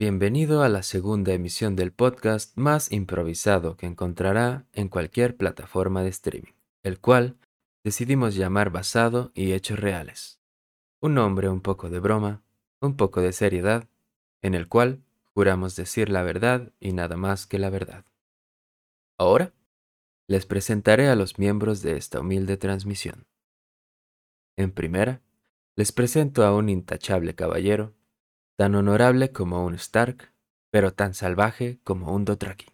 Bienvenido a la segunda emisión del podcast más improvisado que encontrará en cualquier plataforma de streaming, el cual decidimos llamar Basado y Hechos Reales. Un nombre un poco de broma, un poco de seriedad, en el cual juramos decir la verdad y nada más que la verdad. Ahora les presentaré a los miembros de esta humilde transmisión. En primera, les presento a un intachable caballero, tan honorable como un Stark, pero tan salvaje como un Dothraki,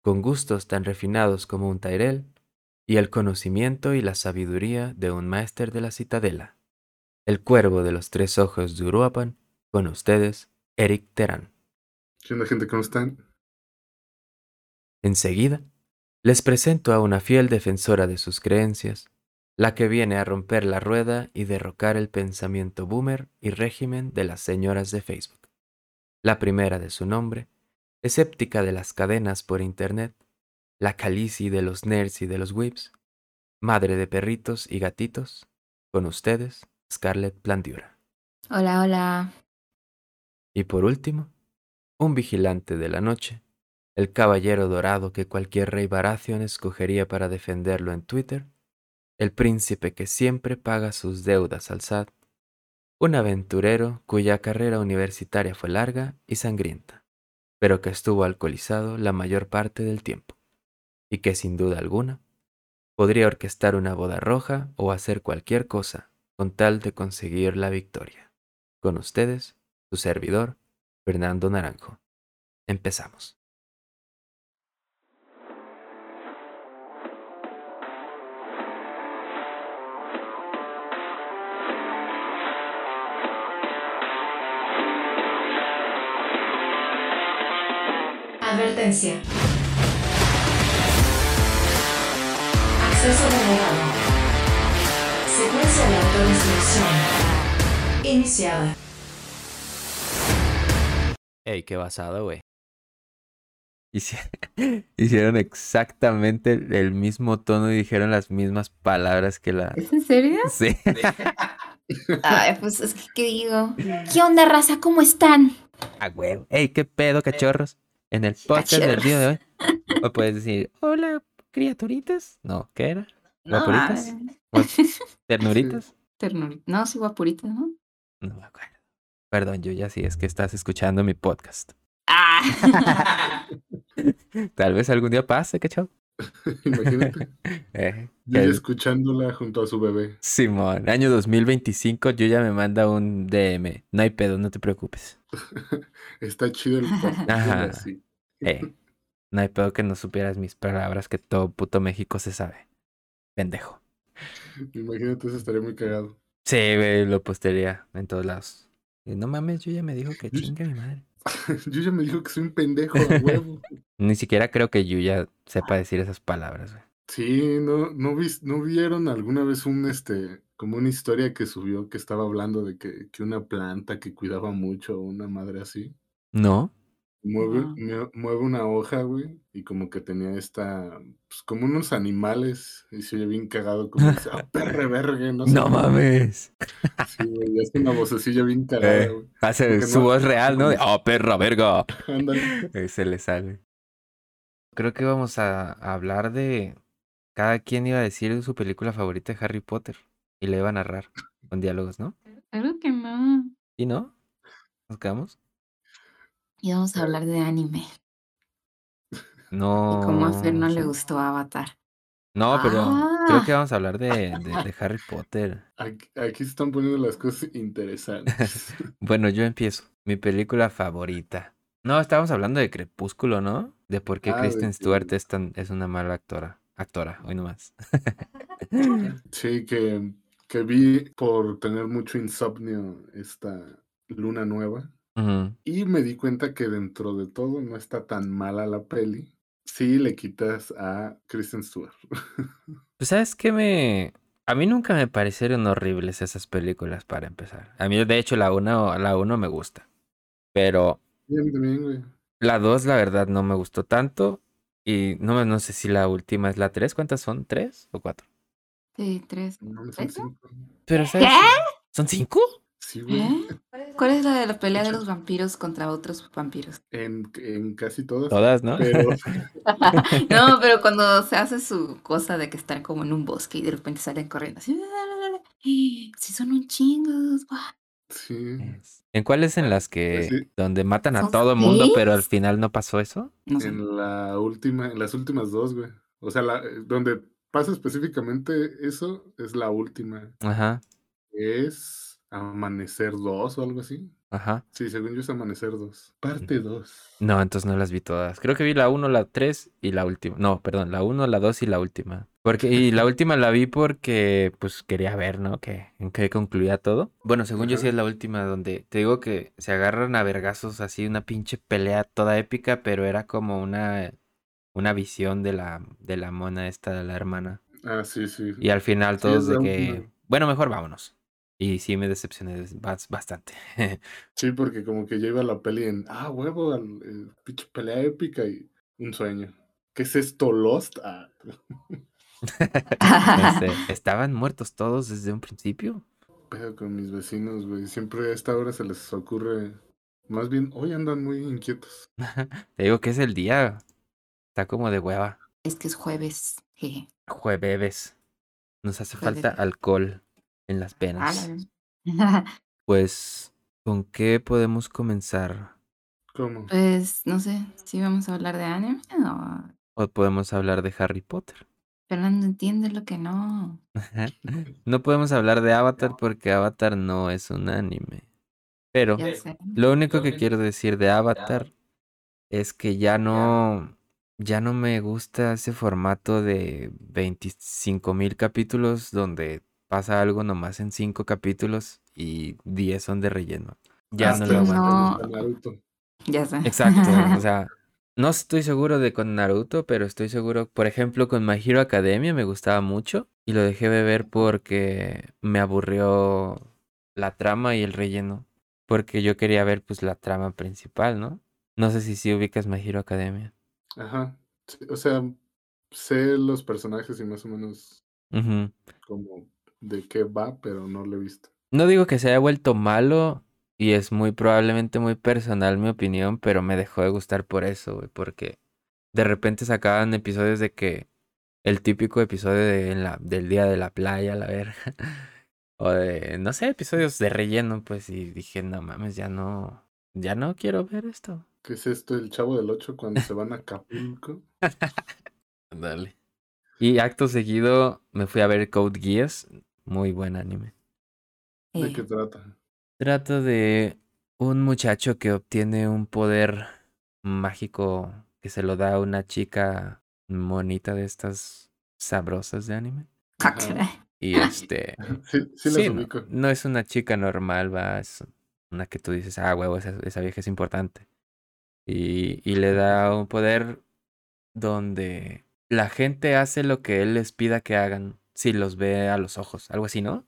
con gustos tan refinados como un Tyrell, y el conocimiento y la sabiduría de un máster de la citadela, el cuervo de los tres ojos de Uruapan, con ustedes, Eric Terán. ¿Qué onda, gente? ¿Cómo están? Enseguida, les presento a una fiel defensora de sus creencias, la que viene a romper la rueda y derrocar el pensamiento boomer y régimen de las señoras de Facebook. La primera de su nombre, escéptica de las cadenas por internet, la calici de los nerds y de los whips, madre de perritos y gatitos, con ustedes, Scarlett Plantiura. Hola, hola. Y por último, un vigilante de la noche, el caballero dorado que cualquier rey Baratheon escogería para defenderlo en Twitter, el príncipe que siempre paga sus deudas al SAT, un aventurero cuya carrera universitaria fue larga y sangrienta, pero que estuvo alcoholizado la mayor parte del tiempo, y que sin duda alguna podría orquestar una boda roja o hacer cualquier cosa con tal de conseguir la victoria. Con ustedes, su servidor, Fernando Naranjo. Empezamos. Advertencia. Acceso denegado. Secuencia de autorización. Iniciada. Ey, qué basado, güey. Hicieron exactamente el mismo tono y dijeron las mismas palabras que la. ¿Es en serio? Sí. Ay, pues es que, ¿qué digo? ¿Qué onda, raza? ¿Cómo están? Ah, güey. Ey, qué pedo, cachorros. En el podcast del día de hoy. O puedes decir, hola, criaturitas. No, ¿qué era? ¿Guapuritas? Guap- ¿Ternuritas? Ternur- No, sí, guapurita, ¿no? No me acuerdo. Perdón, yo ya sí, es que estás escuchando mi podcast. Ah. Tal vez algún día pase, cachorro. Imagínate. Eh, Yo el- escuchándola junto a su bebé. Simón, año 2025, yo ya me manda un DM. No hay pedo, no te preocupes. Está chido el podcast. Eh, no hay pedo que no supieras mis palabras que todo puto México se sabe. Pendejo. Imagínate, eso estaría muy cagado. Sí, güey, lo postearía en todos lados. Y no mames, yo ya me dijo que chinga mi madre. Yo ya me dijo que soy un pendejo a huevo. Ni siquiera creo que Yuya sepa decir esas palabras, güey. Sí, ¿no, no, vis- ¿no vieron alguna vez un, este, como una historia que subió que estaba hablando de que, que una planta que cuidaba mucho, una madre así, ¿No? mueve, No. mueve una hoja, güey, y como que tenía esta, pues como unos animales, y se oye bien cagado, como dice, ah, perre verga, no sé. No mames. Sí, güey, y hace una vocecilla bien cagada, Eh, güey. hace Porque su no- voz real, ¿no? De, oh, perra, verga. Ándale. Eh, Se le sale. Creo que vamos a, a hablar de. Cada quien iba a decir su película favorita de Harry Potter. Y le iba a narrar con diálogos, ¿no? Claro que no. ¿Y no? ¿Nos quedamos? Y vamos a hablar de anime. No. Y cómo a Fer no le gustó Avatar. No, pero creo Ah. que vamos a hablar de, de- de Harry Potter. Aquí, aquí se están poniendo las cosas interesantes. Bueno, yo empiezo. Mi película favorita. No, estábamos hablando de Crepúsculo, ¿no? De por qué Ah, Kristen Stewart es, tan, es una mala actora. Actora, hoy nomás. Sí, que, que vi por tener mucho insomnio esta luna nueva. Y me di cuenta que dentro de todo no está tan mala la peli. Si le quitas a Kristen Stewart. Pues, ¿sabes qué me...? A mí nunca me parecieron horribles esas películas para empezar. A mí, de hecho, la 1 la uno me gusta. Pero güey. la 2, la verdad, no me gustó tanto. Y no, no sé si la última es la 3. ¿Cuántas son? ¿Tres o cuatro? Sí, tres. No, son ¿Eso? cinco. Pero, ¿sabes? ¿Qué? ¿Son cinco? Sí, güey. ¿Eh? ¿Cuál es la de la pelea de los vampiros contra otros vampiros? En, en casi todas. Todas, ¿no? Pero No, pero cuando se hace su cosa de que están como en un bosque y de repente salen corriendo así. Sí, son un chingo. sí. ¿En cuáles en las Pues que sí. donde matan a ¿Son todo mundo, pero al final no pasó eso? No sé. En la última, en las últimas dos, güey. O sea, la, eh, donde pasa específicamente eso es la última. Ajá, Es Amanecer 2 o algo así. ajá. Sí, según yo es Amanecer 2. Parte 2. No, entonces no las vi todas. Creo que vi la 1, la 3 y la última. No, perdón, la 1, la 2 y la última. Porque, y la última la vi porque, pues, quería ver, ¿no? Que, en qué concluía todo. Bueno, según yo sí es la última donde te digo que se agarran a vergazos así, una pinche pelea toda épica, pero era como una, una visión de la, de la mona esta, de la hermana. Ah, sí, sí. Y al final Sí, todos de que, bueno, mejor vámonos. Y sí me decepcioné bastante. Sí, porque como que iba la peli en, ah, huevo, eh, pinche pelea épica y un sueño. ¿Qué es esto, Lost? Ah, Este, ¿Estaban muertos todos desde un principio? pedo con mis vecinos, güey. Siempre a esta hora se les ocurre. Más bien, hoy andan muy inquietos. Te digo que es el día. Está como de hueva. Es que es jueves. jeje. Jueves. Nos hace falta alcohol en las Ah, penas. Pues, ¿con qué podemos comenzar? ¿Cómo? Pues no sé si vamos a hablar de anime o O podemos hablar de Harry Potter. Fernando entiende lo que no. No podemos hablar de Avatar porque Avatar no es un anime. Pero lo único que quiero decir de Avatar es que ya no, ya no me gusta ese formato de 25 mil capítulos donde pasa algo nomás en 5 capítulos y 10 son de relleno. Ya Es no lo aguanto. no-. Ya sé. Exacto, o sea, no estoy seguro de con Naruto, pero estoy seguro, por ejemplo, con My Hero Academia me gustaba mucho y lo dejé de ver porque me aburrió la trama y el relleno, porque yo quería ver pues la trama principal, ¿no? No sé si sí ubicas My Hero Academia. Ajá. O sea, sé los personajes y más o menos como de qué va, pero no lo he visto. No digo que se haya vuelto malo y es muy probablemente muy personal mi opinión, pero me dejó de gustar por eso, güey, porque de repente sacaban episodios de que el típico episodio de en la, del día de la playa, la verga, o de, no sé, episodios de relleno, pues, y dije, no mames, ya no, ya no quiero ver esto. ¿Qué es esto? El chavo del 8 cuando se van a Acapulco. Dale. Y acto seguido me fui a ver Code Geass, muy buen anime. ¿De Eh, qué trata? Trata de un muchacho que obtiene un poder mágico que se lo da a una chica monita de estas sabrosas de anime. ah, Ajá. Y este, Sí, sí, sí, las no, no es una chica normal, va, es una que tú dices, ah, huevo, esa, esa vieja es importante. Y, y le da un poder donde la gente hace lo que él les pida que hagan si los ve a los ojos, algo así, ¿no?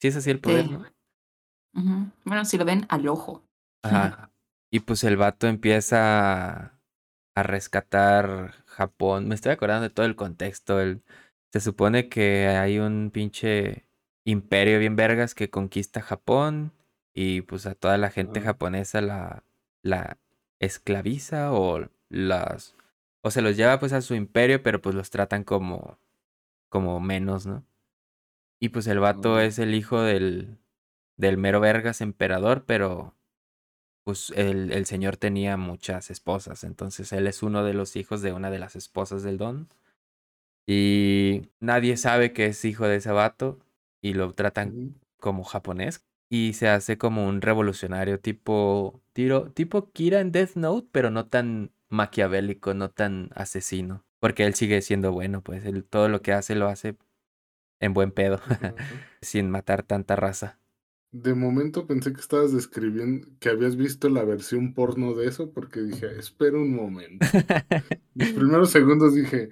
Sí es así el poder, Sí. ¿no? Bueno, si lo ven al ojo. Ajá. Y pues el vato empieza a, rescatar Japón. Me estoy acordando de todo el contexto. El, se supone que hay un pinche imperio bien vergas que conquista Japón y pues a toda la gente japonesa la, la esclaviza o las o se los lleva pues a su imperio, pero pues los tratan como como menos, ¿no? Y pues el vato Ah. es el hijo del del mero vergas emperador, pero pues el, el señor tenía muchas esposas, entonces él es uno de los hijos de una de las esposas del don. Y nadie sabe que es hijo de ese vato y lo tratan como japonés y se hace como un revolucionario tipo tiro, tipo Kira en Death Note, pero no tan maquiavélico, no tan asesino, porque él sigue siendo bueno, pues él todo lo que hace lo hace en buen pedo, sin matar tanta raza. De momento pensé que estabas describiendo que habías visto la versión porno de eso, porque dije, espera un momento. Los primeros segundos dije,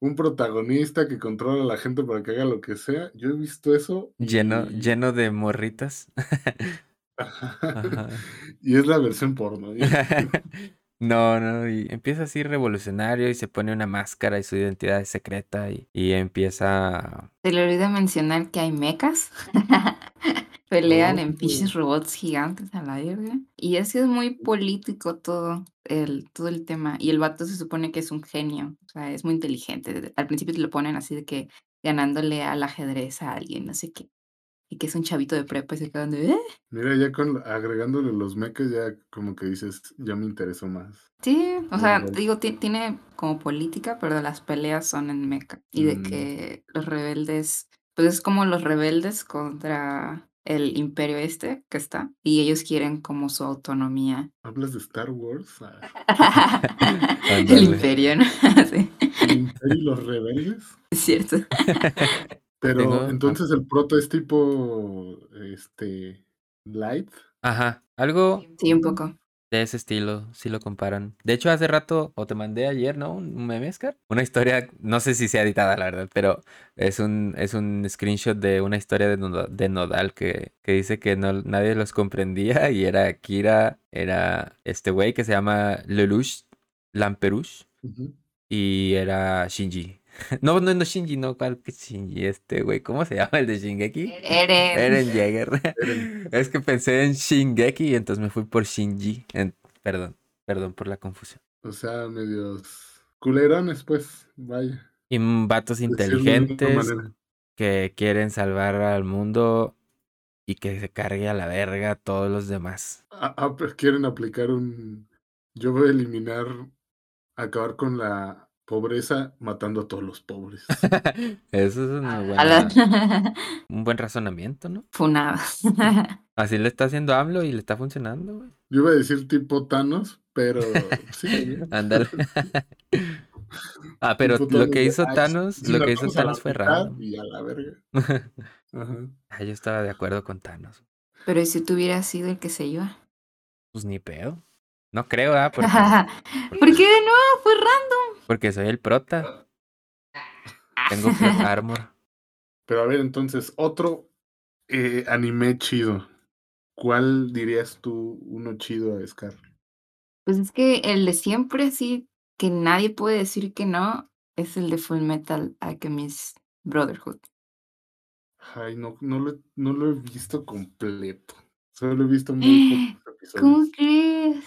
un protagonista que controla a la gente para que haga lo que sea. Yo he visto eso. lleno, y- lleno de morritas. Ajá. y es la versión porno. No, no, y empieza así revolucionario y se pone una máscara y su identidad es secreta y, y empieza... Se le olvida mencionar que hay mecas Pelean en pinches robots gigantes a la verga. Y es que es muy político todo el, todo el tema. Y el vato se supone que es un genio. O sea, es muy inteligente. Al principio te lo ponen así de que ganándole al ajedrez a alguien, no sé qué. Y que es un chavito de prepa y se quedan de, ¿eh? Mira, ya con agregándole los mechas, ya como que dices, ya me interesó más. Sí, o sea, digo, ti- tiene como política, pero las peleas son en mecha. Y de Mm. que los rebeldes, pues es como los rebeldes contra el imperio este que está. Y ellos quieren como su autonomía. ¿Hablas de Star Wars? Ah, el imperio, ¿no? sí, ¿El Imperio y los rebeldes? es cierto. Pero Tengo- entonces el proto es tipo, este, light. Ajá, algo Sí, un poco. De ese estilo, si lo comparan. De hecho, hace rato, o te mandé ayer, ¿no? Un meme, Scar. Una historia, no sé si sea editada, la verdad, pero es un, es un screenshot de una historia de, Noda- de Nodal que, que dice que no, nadie los comprendía y era Kira, era este güey que se llama Lelouch Lamperouche y era Shinji. No, no, no Shinji, no, ¿cuál que Shinji? Este güey, ¿cómo se llama el de Shingeki? Eren. Eren Jaeger. Es que pensé en Shingeki y entonces me fui por Shinji. En- Perdón, perdón por la confusión. O sea, medios culerones, pues, vaya. Y vatos inteligentes que quieren salvar al mundo y que se cargue a la verga a todos los demás. Ah, ah, pues quieren aplicar un... Yo voy a eliminar, acabar con la pobreza matando a todos los pobres. Eso es una buena, la- un buen razonamiento, ¿no? Funada. Así le está haciendo AMLO y le está funcionando, güey. Yo iba a decir tipo Thanos, pero sí. Ándale. Ah, pero lo que hizo "Ay, Thanos, si lo que hizo Thanos fue raro. Y a la verga. Ajá. Ah, yo estaba de acuerdo con Thanos. Pero ¿y si tú hubieras sido el que se iba? Pues ni pedo. No creo, ¿ah? Porque, ¿Por qué no? Fue random. porque soy el prota. Tengo plot armor. Pero a ver, entonces, otro eh, anime chido. ¿Cuál dirías tú uno chido a Scar? Pues es que el de siempre, así que nadie puede decir que no, es el de Full Metal Alchemist Brotherhood. Ay, no, no, lo, he- no lo he visto completo. Solo he visto muy pocos ¿Cómo episodios. crees?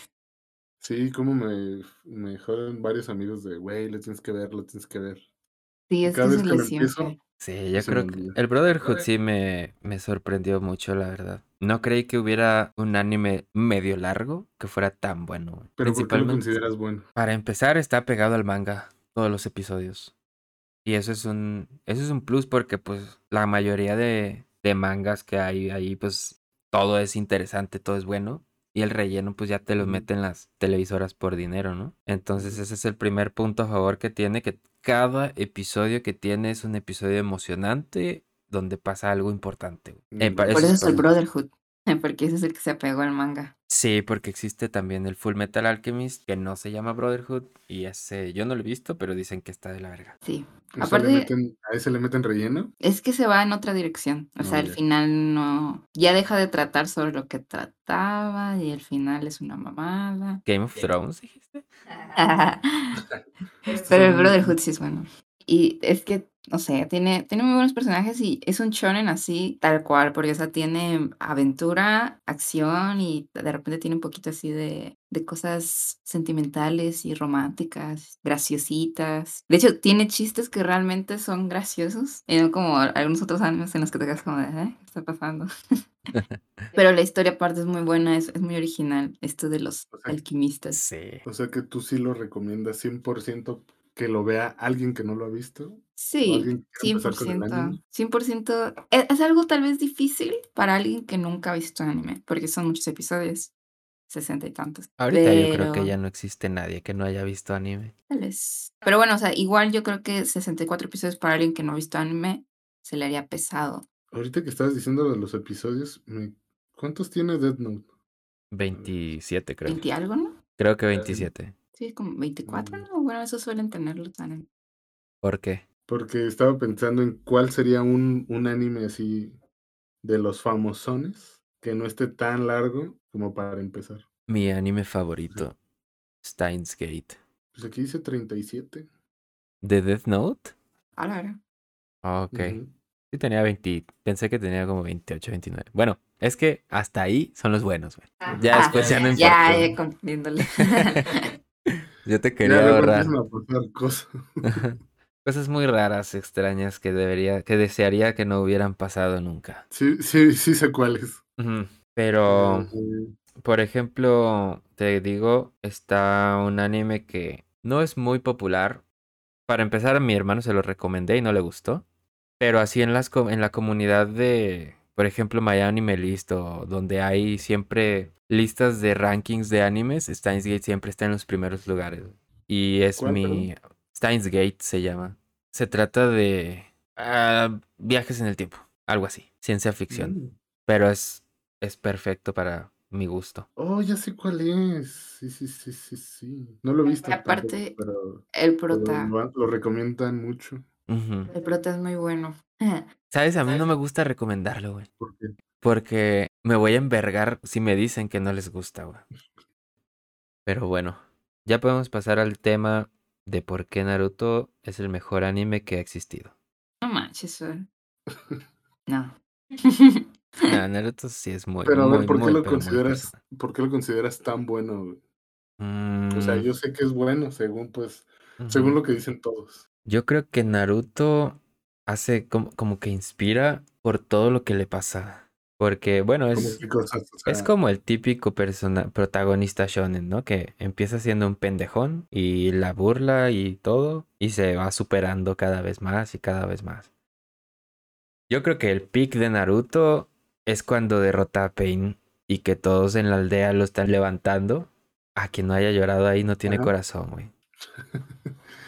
Sí, como me, me joden varios amigos de, güey, lo tienes que ver, lo tienes que ver. Sí, es que cada es vez el que de lo empiezo, siempre. Sí, yo creo que el Brotherhood sí me, me sorprendió mucho, la verdad. No creí que hubiera un anime medio largo que fuera tan bueno. Pero ¿por qué lo Principalmente, consideras bueno? para empezar, está pegado al manga todos los episodios. Y eso es un, eso es un plus porque pues la mayoría de, de mangas que hay ahí, pues todo es interesante, todo es bueno. Y el relleno pues ya te lo meten las televisoras por dinero, ¿no? Entonces ese es el primer punto a favor que tiene, que cada episodio que tiene es un episodio emocionante donde pasa algo importante. Eh, Por eso es el. Brotherhood. Porque ese es el que se apegó al manga. Sí, porque existe también el Full Metal Alchemist, que no se llama Brotherhood, y ese yo no lo he visto, pero dicen que está de la verga. Sí. Le Aparte, meten, ¿A ese le meten relleno? es que se va en otra dirección. O No, sea, al ya. final no. Ya deja de tratar sobre lo que trataba y el final es una mamada. Game of Thrones, dijiste. Pero el Brotherhood sí es bueno. Y es que, no sé, tiene, tiene muy buenos personajes y es un shonen así, tal cual, porque o sea, tiene aventura, acción y de repente tiene un poquito así de, de cosas sentimentales y románticas, graciositas. De hecho, tiene chistes que realmente son graciosos y no como algunos otros animes en los que te quedas como de, ¿eh? ¿Qué está pasando? Pero la historia aparte es muy buena, es, es muy original, esto de los O sea, alquimistas. Sí. O sea que tú sí lo recomiendas 100% que lo vea alguien que no lo ha visto. Sí, alguien que quiera empezar con el anime. 100%. 100%. Es, es algo tal vez difícil para alguien que nunca ha visto anime, porque son muchos episodios, sesenta y tantos. Ahorita yo creo que ya no existe nadie que no haya visto anime. tal vez. Pero bueno, o sea, igual yo creo que 64 episodios para alguien que no ha visto anime se le haría pesado. Ahorita que estabas diciendo de los episodios, me- ¿cuántos tiene Death Note? 27, creo. 20 algo, ¿no? Creo que 27. Sí, como 24, Mm. ¿no? Bueno, eso suelen tener los animes. ¿Por qué? Porque estaba pensando en cuál sería un, un anime así de los famosones que no esté tan largo como para empezar. Mi anime favorito, Steins Gate. Pues aquí dice 37. ¿De Death Note? A la verdad. Ah, ok. Ujú. Sí, tenía 20. Pensé que tenía como 28, 29. Bueno, es que hasta ahí son los buenos, güey. Ya después ya no Ah, Ya, importa. ya confundiéndole. Yo te Ya quería luego ahorrar. cosas. Cosas muy raras, extrañas que debería, que desearía que no hubieran pasado nunca. Sí, sí, sí sé cuáles. Pero, por ejemplo, te digo, está un anime que no es muy popular. Para empezar, a mi hermano se lo recomendé y no le gustó. Pero así en las en la comunidad de, por ejemplo, My Anime List o donde hay siempre listas de rankings de animes, Steins Gate siempre está en los primeros lugares. Y es ¿Cuál, mi Steins Gate se llama. Se trata de ah, viajes en el tiempo, algo así, ciencia ficción, mm. pero es es perfecto para mi gusto. Oh, ya sé cuál es. Sí, sí, sí, sí, sí. No lo he visto Aparte, tampoco, pero, El pero prota. lo, lo recomiendan mucho. El prota es muy bueno. ¿Sabes? A mí no me gusta recomendarlo, güey. Porque Porque me voy a envergar si me dicen que no les gusta, güey. Pero bueno, ya podemos pasar al tema de por qué Naruto es el mejor anime que ha existido. No manches. No. Naruto sí es muy, Pero a ver, muy, ¿por qué muy, lo consideras, por qué lo consideras tan bueno? O sea, Mm, yo sé que es bueno, según pues, según lo que dicen todos. Yo creo que Naruto hace como, como que inspira por todo lo que le pasa. Porque, bueno, es, qué cosas, o es como el típico persona, protagonista shonen, ¿no? Que empieza siendo un pendejón y la burla y todo, y se va superando cada vez más y cada vez más. Yo creo que el pick de Naruto es cuando derrota a Pain y que todos en la aldea lo están levantando. A quien no haya llorado ahí no tiene corazón, güey.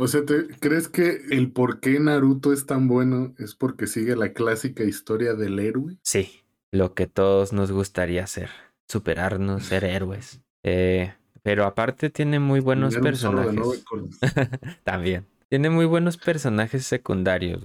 O sea, ¿te- ¿crees que el por qué Naruto es tan bueno es porque sigue la clásica historia del héroe? Sí, lo que todos nos gustaría hacer. Superarnos, ser héroes. Eh, pero aparte tiene muy buenos personajes. También. Tiene muy buenos personajes secundarios.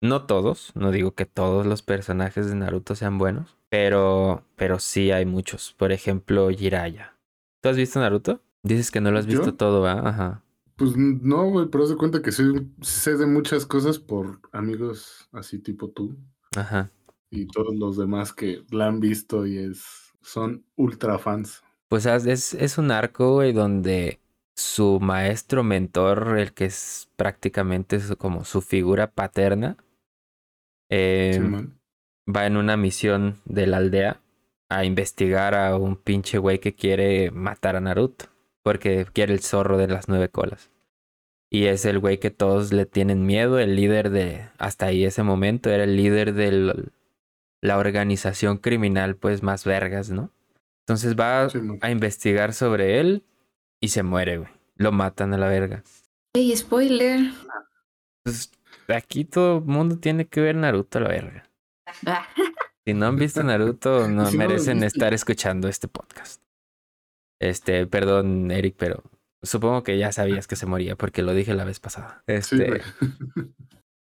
No todos, no digo que todos los personajes de Naruto sean buenos, pero, pero sí hay muchos. Por ejemplo, Jiraiya. ¿Tú has visto Naruto? Dices que no lo has visto ¿Yo? todo, ¿va? Ajá. Pues no, güey, pero haz de cuenta que sí, sé de muchas cosas por amigos así tipo tú Ajá. y todos los demás que la han visto y es, son ultra fans. Pues es, es un arco, güey, donde su maestro mentor, el que es prácticamente como su figura paterna, eh, va en una misión de la aldea a investigar a un pinche güey que quiere matar a Naruto, porque quiere el zorro de las nueve colas. Y es el güey que todos le tienen miedo, el líder de, hasta ahí ese momento, era el líder de la organización criminal, pues más vergas, ¿no? Entonces va a investigar sobre él y se muere, güey. Lo matan a la verga. Ey, spoiler. Pues aquí todo el mundo tiene que ver Naruto a la verga. Ah, Si no han visto Naruto, no si merecen estar escuchando este podcast. Este, perdón, Eric, pero supongo que ya sabías que se moría porque lo dije la vez pasada. Sí, Este, güey.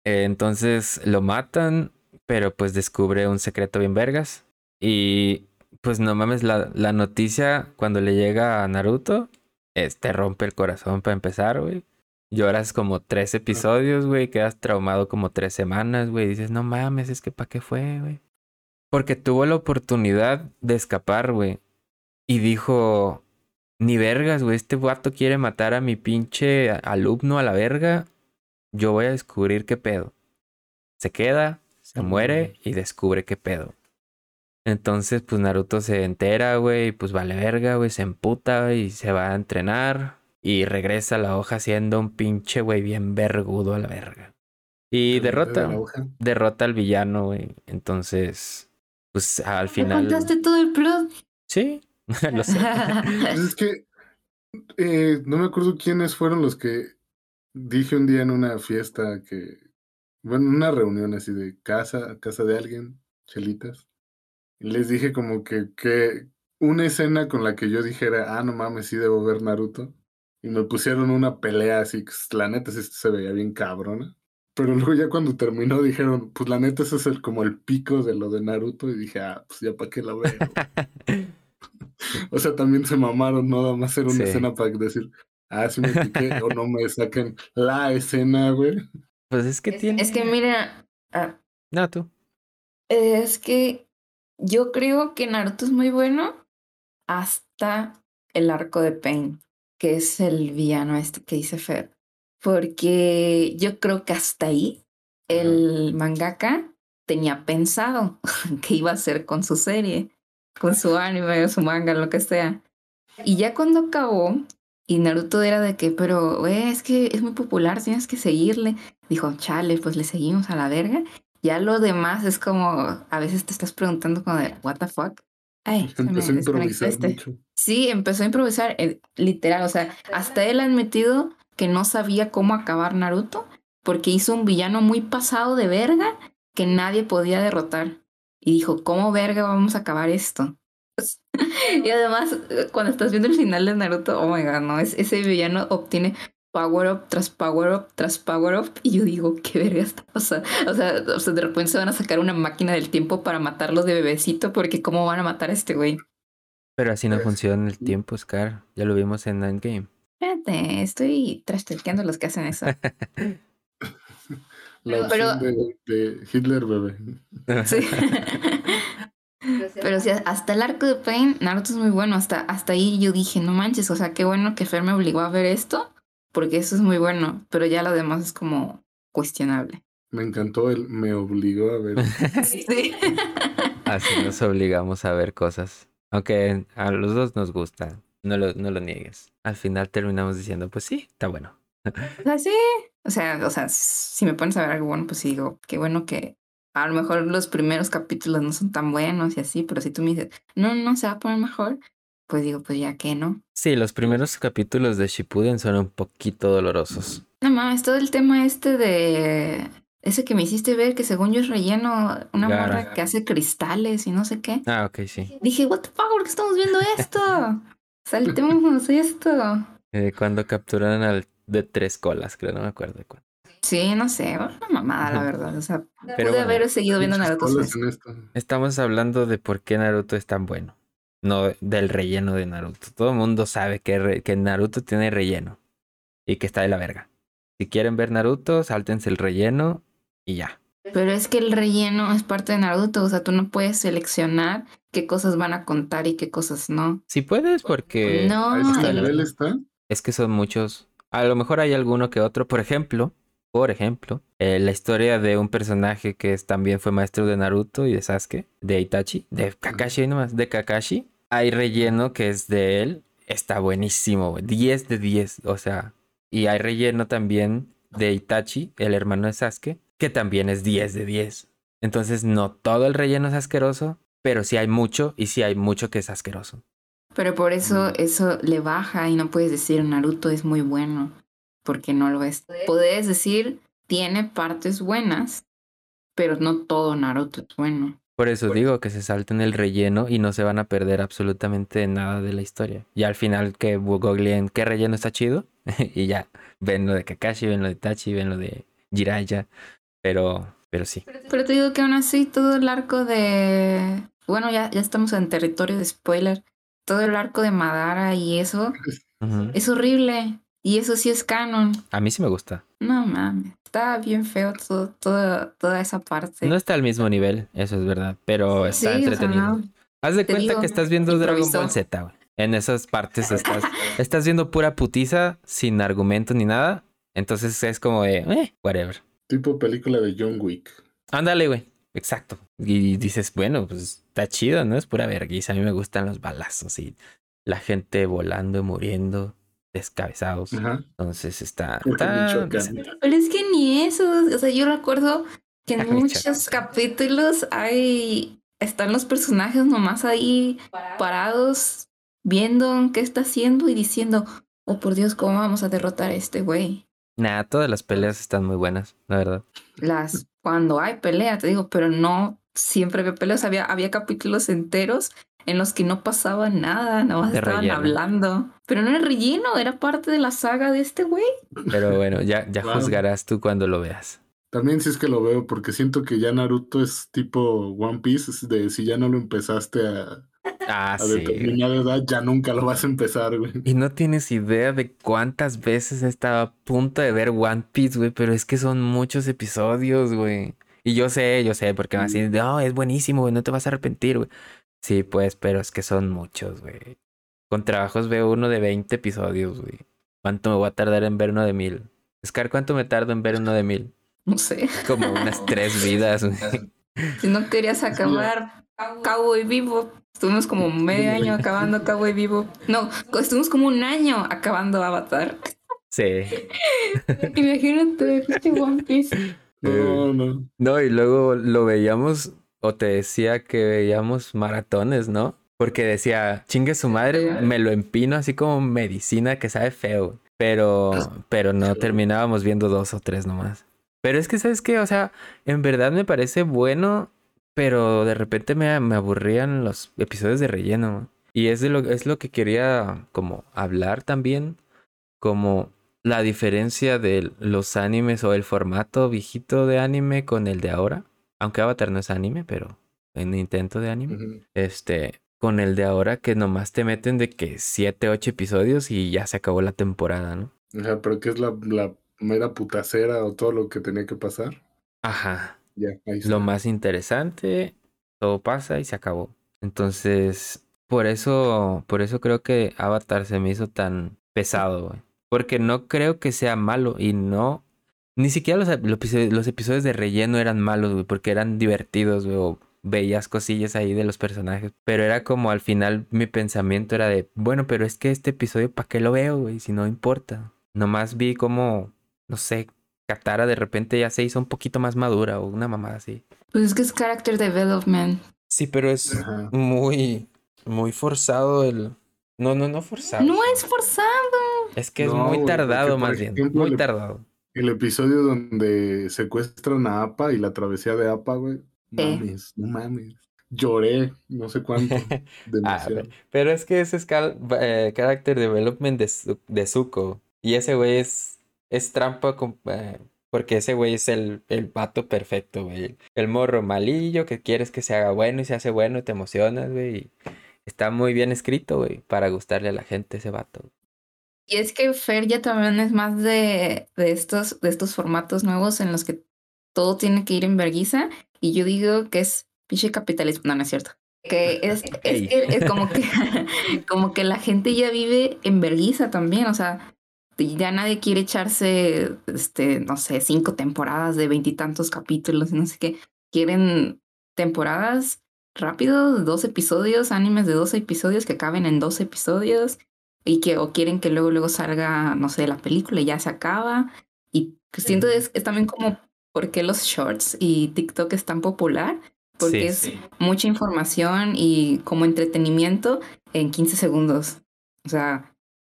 eh, entonces lo matan, pero pues descubre un secreto bien vergas. Y pues no mames, la, la noticia cuando le llega a Naruto, es, te rompe el corazón para empezar, güey. Lloras como tres episodios, güey. Quedas traumado como tres semanas, güey. Dices, no mames, es que ¿para qué fue, güey? Porque tuvo la oportunidad de escapar, güey. Y dijo, ni vergas, güey. Este vato quiere matar a mi pinche alumno a la verga. Yo voy a descubrir qué pedo. Se queda, se muere y descubre qué pedo. Entonces, pues Naruto se entera, güey, y pues vale verga, güey, se emputa y se va a entrenar. Y regresa a la hoja siendo un pinche, güey, bien vergudo a la verga. Y de derrota, derrota al villano, güey. Entonces, pues al ¿Me final. contaste todo el plot? Sí, lo sé. Pues es que eh, no me acuerdo quiénes fueron los que dije un día en una fiesta que, bueno, una reunión así de casa, casa de alguien, chelitas. Y les dije como que, que una escena con la que yo dijera, ah, no mames, sí debo ver Naruto. Y me pusieron una pelea así, que la neta sí se veía bien cabrona. Pero luego ya cuando terminó dijeron, pues la neta ese es el, como el pico de lo de Naruto. Y dije, ah, pues ya para qué la veo. O sea, también se mamaron, no nada más era una Sí. escena para decir, ah, sí me piqué, o no me saquen la escena, güey. Pues es que tiene. Es que mira, ah, No, tú. Es que yo creo que Naruto es muy bueno hasta el arco de Pain, que es el villano este que dice Fer. Porque yo creo que hasta ahí el mangaka tenía pensado qué iba a hacer con su serie, con su anime, su manga, lo que sea. Y ya cuando acabó, y Naruto era de que, pero güey, es que es muy popular, tienes que seguirle. Dijo, chale, pues le seguimos a la verga. Ya lo demás es como, a veces te estás preguntando como de, what the fuck. Ay, Empezó a desconectó improvisar este. mucho. Sí, empezó a improvisar, eh, literal, o sea, hasta él ha admitido que no sabía cómo acabar Naruto porque hizo un villano muy pasado de verga que nadie podía derrotar. Y dijo, ¿cómo verga vamos a acabar esto? y además, eh, cuando estás viendo el final de Naruto, oh my god, no, es, ese villano obtiene power up tras power up tras power up y yo digo, ¿qué verga está pasando? O sea, o sea, de repente se van a sacar una máquina del tiempo para matarlo de bebecito porque ¿cómo van a matar a este güey? Pero así no Pues, funciona el tiempo, Scar. Ya lo vimos en Endgame. Espérate, estoy trastelqueando los que hacen eso. La Pero- opción de, de Hitler bebé. Sí. Pero sí, hasta el arco de Pain, Naruto es muy bueno. Hasta, hasta ahí yo dije, no manches, o sea, qué bueno que Fer me obligó a ver esto, porque eso es muy bueno. Pero ya lo demás es como cuestionable. Me encantó el me obligó a ver. Sí. Así nos obligamos a ver cosas. Aunque a los dos nos gusta. No lo, no lo niegues. Al final terminamos diciendo, pues sí, está bueno. O sea, sí. O sea, o sea, si me pones a ver algo bueno, pues sí digo, qué bueno que a lo mejor los primeros capítulos no son tan buenos y así, pero si tú me dices, no, no se va a poner mejor, pues digo, pues ya que no. Sí, los primeros capítulos de Shippuden son un poquito dolorosos. No mames, todo el tema este de ese que me hiciste ver que según yo es relleno, una Gara. morra que hace cristales y no sé qué. Ah, ok, sí. Dije, what the fuck, ¿por qué estamos viendo esto? Saltemos esto. Eh, cuando capturaron al de tres colas, creo, no me acuerdo de cuál. Sí, no sé, una mamada, la verdad. O sea, Pero pude bueno, haber seguido viendo Naruto. Estamos hablando de por qué Naruto es tan bueno. No del relleno de Naruto. Todo el mundo sabe que, re- que Naruto tiene relleno. Y que está de la verga. Si quieren ver Naruto, sáltense el relleno y ya. Pero es que el relleno es parte de Naruto. O sea, tú no puedes seleccionar qué cosas van a contar y qué cosas no. Si puedes, porque No, ¿A este el- nivel está? es que son muchos. A lo mejor hay alguno que otro. Por ejemplo, por ejemplo, eh, la historia de un personaje que es- también fue maestro de Naruto y de Sasuke, de Itachi, de Kakashi nomás, de Kakashi. Hay relleno que es de él. Está buenísimo, güey. 10 de 10. O sea, y hay relleno también de Itachi, el hermano de Sasuke, que también es 10 de 10. Entonces, no todo el relleno es asqueroso, pero sí hay mucho y sí hay mucho que es asqueroso. Pero por eso Mm. eso le baja y no puedes decir Naruto es muy bueno, porque no lo es. Puedes decir tiene partes buenas, pero no todo Naruto es bueno. Por eso digo que se salten el relleno y no se van a perder absolutamente nada de la historia. Y al final que googleen qué relleno está chido y ya ven lo de Kakashi, ven lo de Tachi, ven lo de Jiraiya. Pero, pero sí. Pero te digo que aún así todo el arco de... Bueno, ya, ya estamos en territorio de spoiler. Todo el arco de Madara y eso es horrible. Y eso sí es canon. A mí sí me gusta. No mames. Está bien feo todo, todo- toda esa parte. No está al mismo nivel, eso es verdad, pero Sí, está o sea, entretenido. no. Haz de Te cuenta digo, que estás viendo Dragon. Ball Z, güey. En esas partes estás, estás viendo pura putiza sin argumento ni nada. Entonces es como de, eh, whatever. Tipo película de John Wick. Ándale, güey. Exacto. Y dices, bueno, pues está chido, ¿no? Es pura vergüenza. A mí me gustan los balazos y la gente volando, muriendo, descabezados. Ajá. Entonces está. Está. Pero es que ni eso, o sea, yo recuerdo que en muchos capítulos hay, están los personajes nomás ahí parados, viendo qué está haciendo y diciendo, oh por Dios, ¿cómo vamos a derrotar a este güey? Nah, todas las peleas están muy buenas, la verdad. Las, cuando hay pelea, te digo, pero no siempre había peleas, había, había capítulos enteros en los que no pasaba nada, nada más De estaban relleno. hablando. Pero no era relleno, era parte de la saga de este güey. Pero bueno, ya, ya juzgarás tú cuando lo veas. También si es que lo veo, porque siento que ya Naruto es tipo One Piece, es de si ya no lo empezaste a, Ah, a sí. determinada edad, ya nunca lo vas a empezar, güey. Y no tienes idea de cuántas veces estaba a punto de ver One Piece, güey, pero es que son muchos episodios, güey. Y yo sé, yo sé, porque me así, no, es buenísimo, güey, no te vas a arrepentir, güey. Sí, pues, pero es que son muchos, güey. Con trabajos veo uno de 20 episodios, güey. ¿Cuánto me voy a tardar en ver uno de mil? Scar, ¿cuánto me tardo en ver uno de mil? No sé. Como unas tres vidas, güey. Si no querías acabar Cowboy Vivo, estuvimos como medio año acabando Cowboy Vivo. No, estuvimos como un año acabando Avatar. Sí. Imagínate, este One Piece. No, no. No, y luego lo veíamos, o te decía que veíamos maratones, ¿no? Porque decía, chingue su madre, me lo empino así como medicina que sabe feo. Pero, pero no terminábamos viendo dos o tres nomás. Pero es que, ¿sabes qué? O sea, en verdad me parece bueno, pero de repente me, me aburrían los episodios de relleno. Y es, de lo, es lo que quería como hablar también, como la diferencia de los animes o el formato viejito de anime con el de ahora. Aunque Avatar no es anime, pero en intento de anime. Este, con el de ahora que nomás te meten de que 7, 8 episodios y ya se acabó la temporada, ¿no? O sea, pero ¿qué es la, la mera putacera o todo lo que tenía que pasar? Ajá. Lo más interesante, todo pasa y se acabó. Entonces, por eso, por eso creo que Avatar se me hizo tan pesado, güey. Porque no creo que sea malo y no. Ni siquiera los, los episodios, los episodios de relleno eran malos, güey, porque eran divertidos, güey, o veías cosillas ahí de los personajes. Pero era como al final mi pensamiento era de, bueno, pero es que este episodio, ¿para qué lo veo, güey? Si no importa. Nomás vi como, no sé, Katara de repente ya se hizo un poquito más madura o una mamada así. Pues es que es character development. Sí, pero es Ajá. muy, muy forzado el... No, no, no forzado. No es forzado. Es que es muy tardado más bien. ejemplo, Muy tardado. El episodio donde secuestran a Apa y la travesía de Apa, güey. Mames, no mames. Lloré, no sé cuánto. Demasiado. Pero es que ese es cal- eh, character development de, de Zuko. Y ese güey es, es trampa con- eh, porque ese güey es el, el vato perfecto, güey. El morro malillo que quieres que se haga bueno y se hace bueno y te emocionas, güey. y Está muy bien escrito, güey, para gustarle a la gente ese vato. Y es que Fer ya también es más de, de, estos, de estos formatos nuevos en los que todo tiene que ir en verguiza. Y yo digo que es pinche capitalismo. No, no es cierto. Que es, es como que como que la gente ya vive en verguiza también. O sea, ya nadie quiere echarse, este, no sé, cinco temporadas de veintitantos capítulos, no sé qué. Quieren temporadas rápido, dos episodios, animes de dos episodios que caben en dos episodios y que o quieren que luego luego salga, no sé, la película y ya se acaba. Y pues siento es, es también como por qué los shorts y TikTok es tan popular, porque Sí. es mucha información y como entretenimiento en 15 segundos. O sea,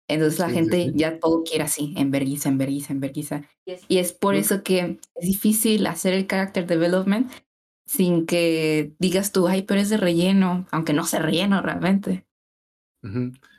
entonces la Sí, gente sí. ya todo quiere así, en vergüenza, en vergüenza, en vergüenza. Y es por eso que es difícil hacer el character development sin que digas tú, ay, pero es de relleno, aunque no sea relleno realmente.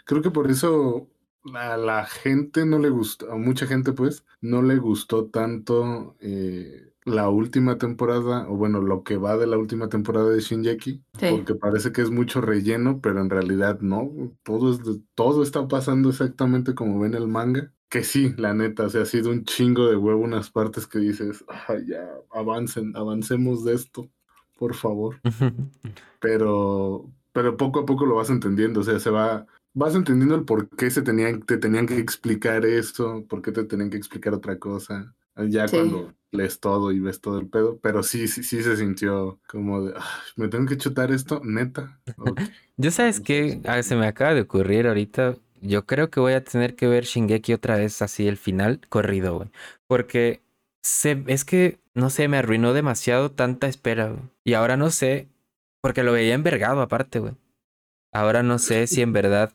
Creo que por eso a la gente no le gustó, a mucha gente pues, no le gustó tanto eh, la última temporada, o bueno, lo que va de la última temporada de Shinjeki, Sí. porque parece que es mucho relleno, pero en realidad no, todo, es todo está pasando exactamente como ven el manga. Que sí, la neta, o sea, ha sido un chingo de huevo unas partes que dices, "Ay, ya, avancen, avancemos de esto, por favor pero, pero poco a poco lo vas entendiendo, o sea, se va, vas entendiendo el por qué se tenían, te tenían que explicar esto, por qué te tenían que explicar otra cosa, ya Sí. cuando lees todo y ves todo el pedo, pero sí, sí, sí se sintió como de, "Ay, me tengo que chutar esto, neta. Yo sabes que se me acaba de ocurrir ahorita. Yo creo que voy a tener que ver Shingeki otra vez así el final corrido, güey. Porque se, es que, no sé, me arruinó demasiado tanta espera, güey. Y ahora no sé, porque lo veía envergado aparte, güey. Ahora no sé si en verdad,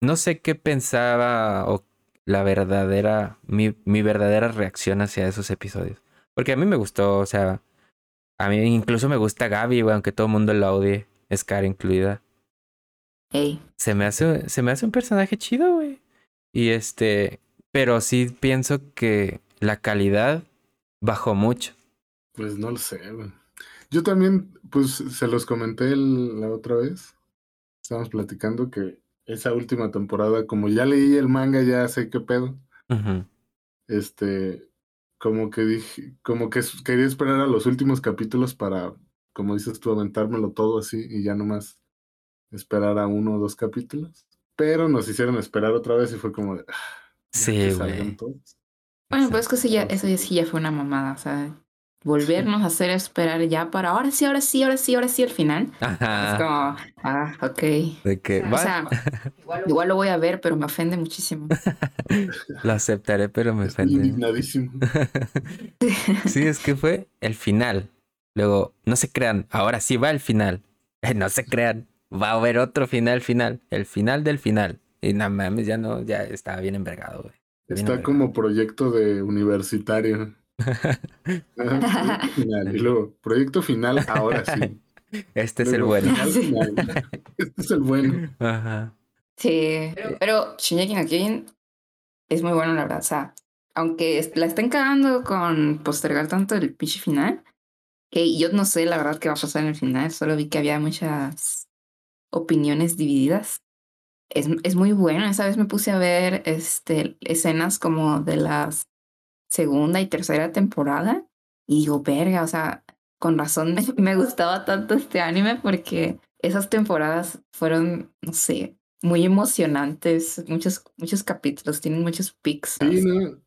no sé qué pensaba o la verdadera, mi, mi verdadera reacción hacia esos episodios. Porque a mí me gustó, o sea, a mí incluso me gusta Gaby, güey, aunque todo el mundo la odie, Scar incluida. Se me hace, se me hace un personaje chido, güey. Y este, pero sí pienso que la calidad bajó mucho. Pues no lo sé, güey. Yo también, pues se los comenté el- la otra vez, estábamos platicando que esa última temporada, como ya leí el manga, ya sé qué pedo. Este, como que dije, como que quería esperar a los últimos capítulos para, como dices tú, aventármelo todo así y ya nomás esperar a uno o dos capítulos. Pero nos hicieron esperar otra vez y fue como de. "Ah, Sí, güey. salgan todos". Bueno, pues es que eso ya, eso ya sí ya fue una mamada, o sea, volvernos a hacer esperar ya para ahora sí, ahora sí, ahora sí, ahora sí el final. Es Ajá. como, ah, ok. De que O sea, igual lo voy a ver, pero me ofende muchísimo. lo aceptaré, pero me Estoy ofende. indignadísimo. Sí, es que fue el final. Luego, no se crean, ahora sí va el final. Eh, No se crean, va a haber otro final final. El final del final. Y no mames, ya no, ya estaba bien envergado, güey. Bien Está envergado. como proyecto de universitario. Proyecto final. Y luego, proyecto final, ahora sí. Este es el bueno. final, Sí. final. Este es el bueno. Ajá. Sí, pero no Kyojin es muy bueno, la verdad. O sea, aunque la estén cagando con postergar tanto el pinche final, que yo no sé la verdad qué va a pasar en el final, solo vi que había muchas opiniones divididas. Es, es muy bueno, esa vez me puse a ver este, escenas como de la segunda y tercera temporada y digo, verga, o sea, con razón me, me gustaba tanto este anime porque esas temporadas fueron, no sé, muy emocionantes, muchos, muchos capítulos, tienen muchos pics. Sí, ¿no?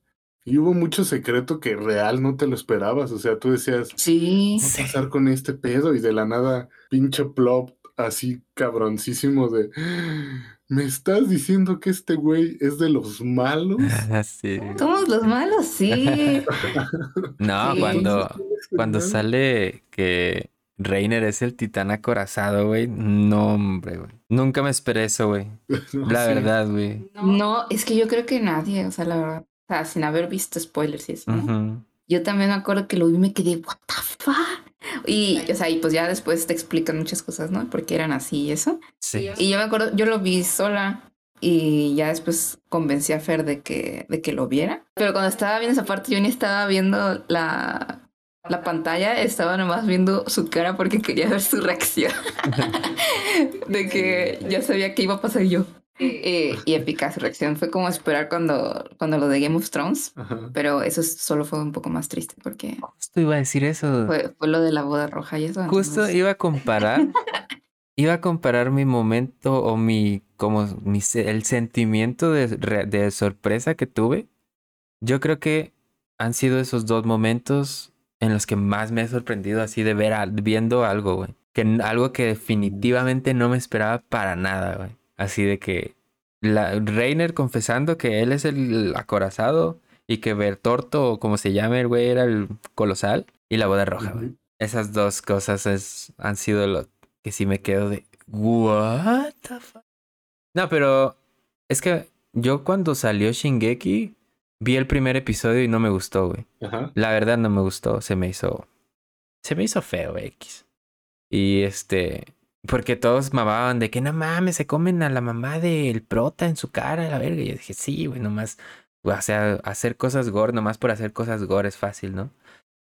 Y hubo mucho secreto que real no te lo esperabas. O sea, tú decías, Sí, ¿qué a pasar con este pedo? Y de la nada, pinche plop así cabroncísimo de. ¿Me estás diciendo que este güey es de los malos? Sí. somos los malos, sí. No, Sí. cuando, cuando sale que Reiner es el titán acorazado, güey. No, hombre, güey. Nunca me esperé eso, güey. No, La sí. verdad, güey. No, es que yo creo que nadie, o sea, la verdad, o sea, sin haber visto spoilers y eso, ¿no? Yo también me acuerdo que lo vi y me quedé, what the fuck? Y, o sea, y pues ya después te explican muchas cosas, ¿no? Porque eran así y eso. Sí. Y yo me acuerdo, yo lo vi sola y ya después convencí a Fer de que, de que lo viera. Pero cuando estaba viendo esa parte, yo ni estaba viendo la, la pantalla, estaba nomás viendo su cara porque quería ver su reacción. de que ya sabía que iba a pasar yo. Eh, y épica su reacción. Fue como esperar cuando, cuando lo de Game of Thrones. Ajá. Pero eso es- solo fue un poco más triste porque Justo iba a decir eso. fue, fue lo de la boda roja y eso. Justo entonces- iba a comparar. iba a comparar mi momento o mi. como mi, el sentimiento de, de sorpresa que tuve. Yo creo que han sido esos dos momentos en los que más me he sorprendido así de ver viendo algo, güey. Que algo que definitivamente no me esperaba para nada, güey. Así de que la, Reiner confesando que él es el acorazado y que Bertorto, o como se llame el güey, era el colosal y la boda roja, güey. Esas dos cosas es, han sido lo que sí me quedo de what the fuck. No, pero es que yo cuando salió Shingeki vi el primer episodio y no me gustó, güey. La verdad no me gustó, se me hizo se me hizo feo X. Y este porque todos mamaban de que no mames, se comen a la mamá del prota en su cara, la verga. Y yo dije, sí, güey, nomás, o sea, hacer cosas gore, nomás por hacer cosas gore es fácil, ¿no?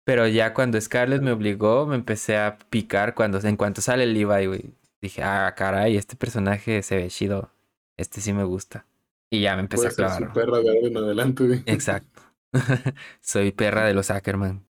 Pero ya cuando Scarlett me obligó, me empecé a picar cuando, en cuanto sale el Levi, güey. Dije, ah, caray, este personaje se ve chido. Este sí me gusta. Y ya me empecé a ser clavar. su perra de ahora en adelante. di. Exacto. Soy perra de los Ackerman.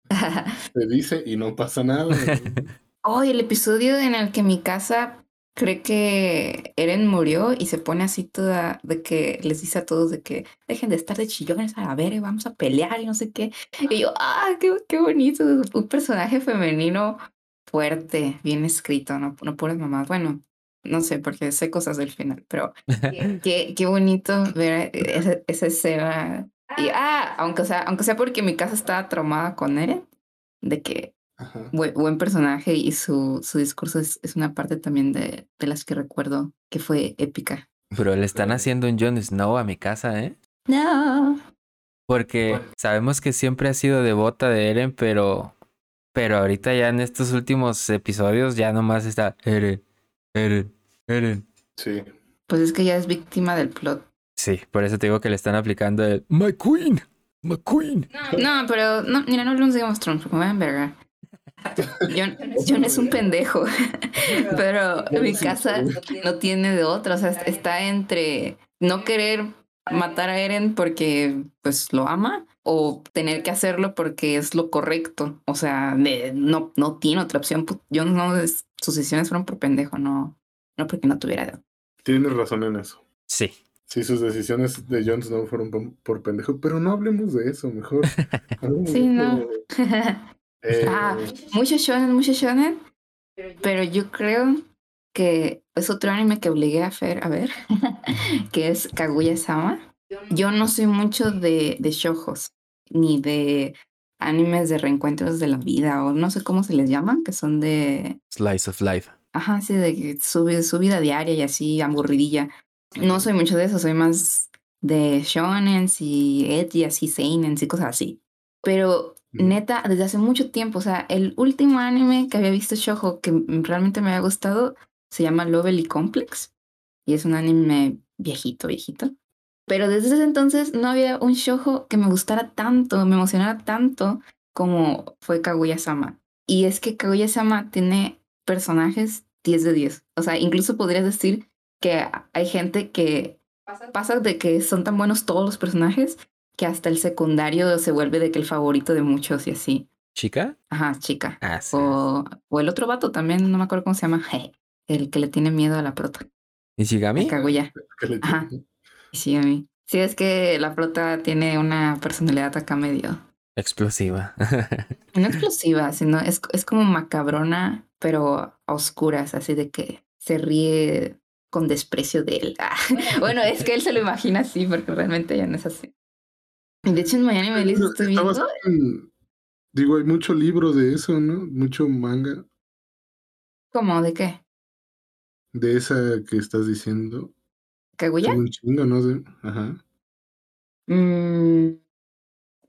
Te dice y no pasa nada. Oh, y el episodio en el que mi casa cree que Eren murió y se pone así toda de que les dice a todos de que dejen de estar de chillones a la verga, vamos a pelear y no sé qué. Y yo, ah, qué, qué bonito, un personaje femenino fuerte, bien escrito, no, no puras mamás. Bueno, no sé, porque sé cosas del final, pero qué, qué bonito ver esa, esa escena. Y ah, aunque sea, aunque sea porque mi casa estaba traumada con Eren, de que Ajá. buen, buen personaje y su, su discurso es, es una parte también de, de las que recuerdo que fue épica. Pero le están haciendo un Jon Snow a mi casa, ¿eh? No. Porque sabemos que siempre ha sido devota de Eren, pero. Pero ahorita ya en estos últimos episodios ya nomás está Eren, Eren, Eren. Sí. Pues es que ya es víctima del plot. Sí, por eso te digo que le están aplicando el My Queen, My Queen. No, pero no, mira, no hablemos de Game of Thrones porque me van a envergar. John, John es un pendejo, pero mi casa no tiene de otra. O sea, está entre no querer matar a Eren porque pues lo ama o tener que hacerlo porque es lo correcto. O sea, de- no, no tiene otra opción. Yo no, es- sus decisiones fueron por pendejo, no, no porque no tuviera. Tienes razón en eso. Sí. Sí, sus decisiones de Jon Snow fueron por, pendejo, pero no hablemos de eso, mejor. Sí, de- no. Eh, Ah, mucho shonen, mucho shonen. Pero yo creo que es otro anime que obligué a Fer a ver, que es Kaguya-sama. Yo no soy mucho de, de shoujos, ni de animes de reencuentros de la vida, o no sé cómo se les llaman, que son de, Slice of life. ajá, sí, de su, su vida diaria y así, aburridilla. No soy mucho de eso, soy más de shonens y eti, así, seinens y cosas así. Pero. Neta, desde hace mucho tiempo, o sea, el último anime que había visto shoujo que realmente me había gustado se llama Lovely Complex y es un anime viejito, viejito. Pero desde ese entonces no había un shoujo que me gustara tanto, me emocionara tanto como fue Kaguya-sama. Y es que Kaguya-sama tiene personajes 10 de 10. O sea, incluso podrías decir que hay gente que pasa de que son tan buenos todos los personajes que hasta el secundario se vuelve de que el favorito de muchos y así. ¿Chica? Ajá, chica. Ah, sí. O, o el otro vato también, no me acuerdo cómo se llama. El que le tiene miedo a la prota. ¿Ishigami? a Kaguya. Ajá. a mí. Sí, es que la prota tiene una personalidad acá medio. Explosiva. No explosiva, sino es, es como macabrona, pero a oscuras, así de que se ríe con desprecio de él. Bueno, es que él se lo imagina así, porque realmente ya no es así. Y De hecho, en Miami me Está estoy viendo. en- Digo, hay mucho libro de eso, ¿no? Mucho manga ¿Cómo? ¿De qué? de esa que estás diciendo. ¿Kaguya? Un chingo, no sé. Ajá. Mm,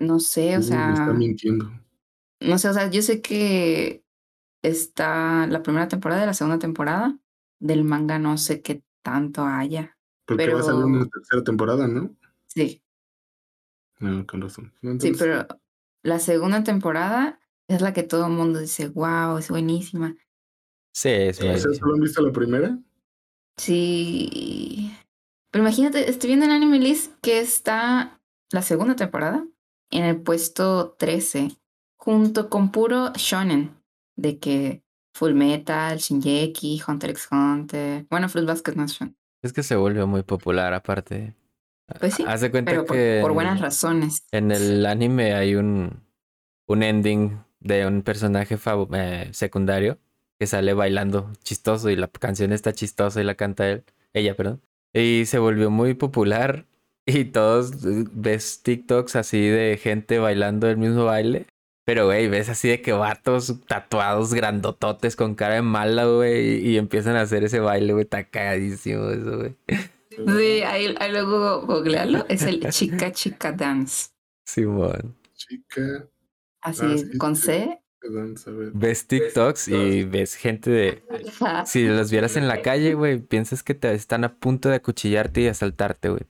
no sé, o Google me está sea. mintiendo. No sé, o sea, yo sé que está la primera temporada y la segunda temporada del manga, no sé qué tanto haya. Porque va a salir una tercera temporada, ¿no? Sí, No, con razón. Sí, pero la segunda temporada es la que todo el mundo dice, wow, es buenísima. sí, es buenísimo. ¿solo han visto la primera? Sí. Pero imagínate, estoy viendo en Anime List que está la segunda temporada en el puesto 13, junto con puro shonen, de que Full Metal, Shinjeki, Hunter x Hunter, bueno, Fruit Basket no es shonen. Es que se volvió muy popular aparte. Pues sí, Haz de cuenta pero por, que por en- buenas razones. En el anime hay un, un ending de un personaje eh, secundario que sale bailando chistoso y la canción está chistosa y la canta él, ella, perdón. Y se volvió muy popular y todos ves TikToks así de gente bailando el mismo baile. Pero, güey, ves así de que vatos tatuados grandototes con cara de mala, güey, y empiezan a hacer ese baile, güey, está cagadísimo eso, güey. Sí, ahí, ahí luego googlealo, es el Chica Chica Dance. Simón. Chica Así, sí, con sí. C. ver. Ves TikToks y ves gente de, Ajá. Si los vieras en la calle, güey, piensas que te están a punto de acuchillarte y asaltarte, güey.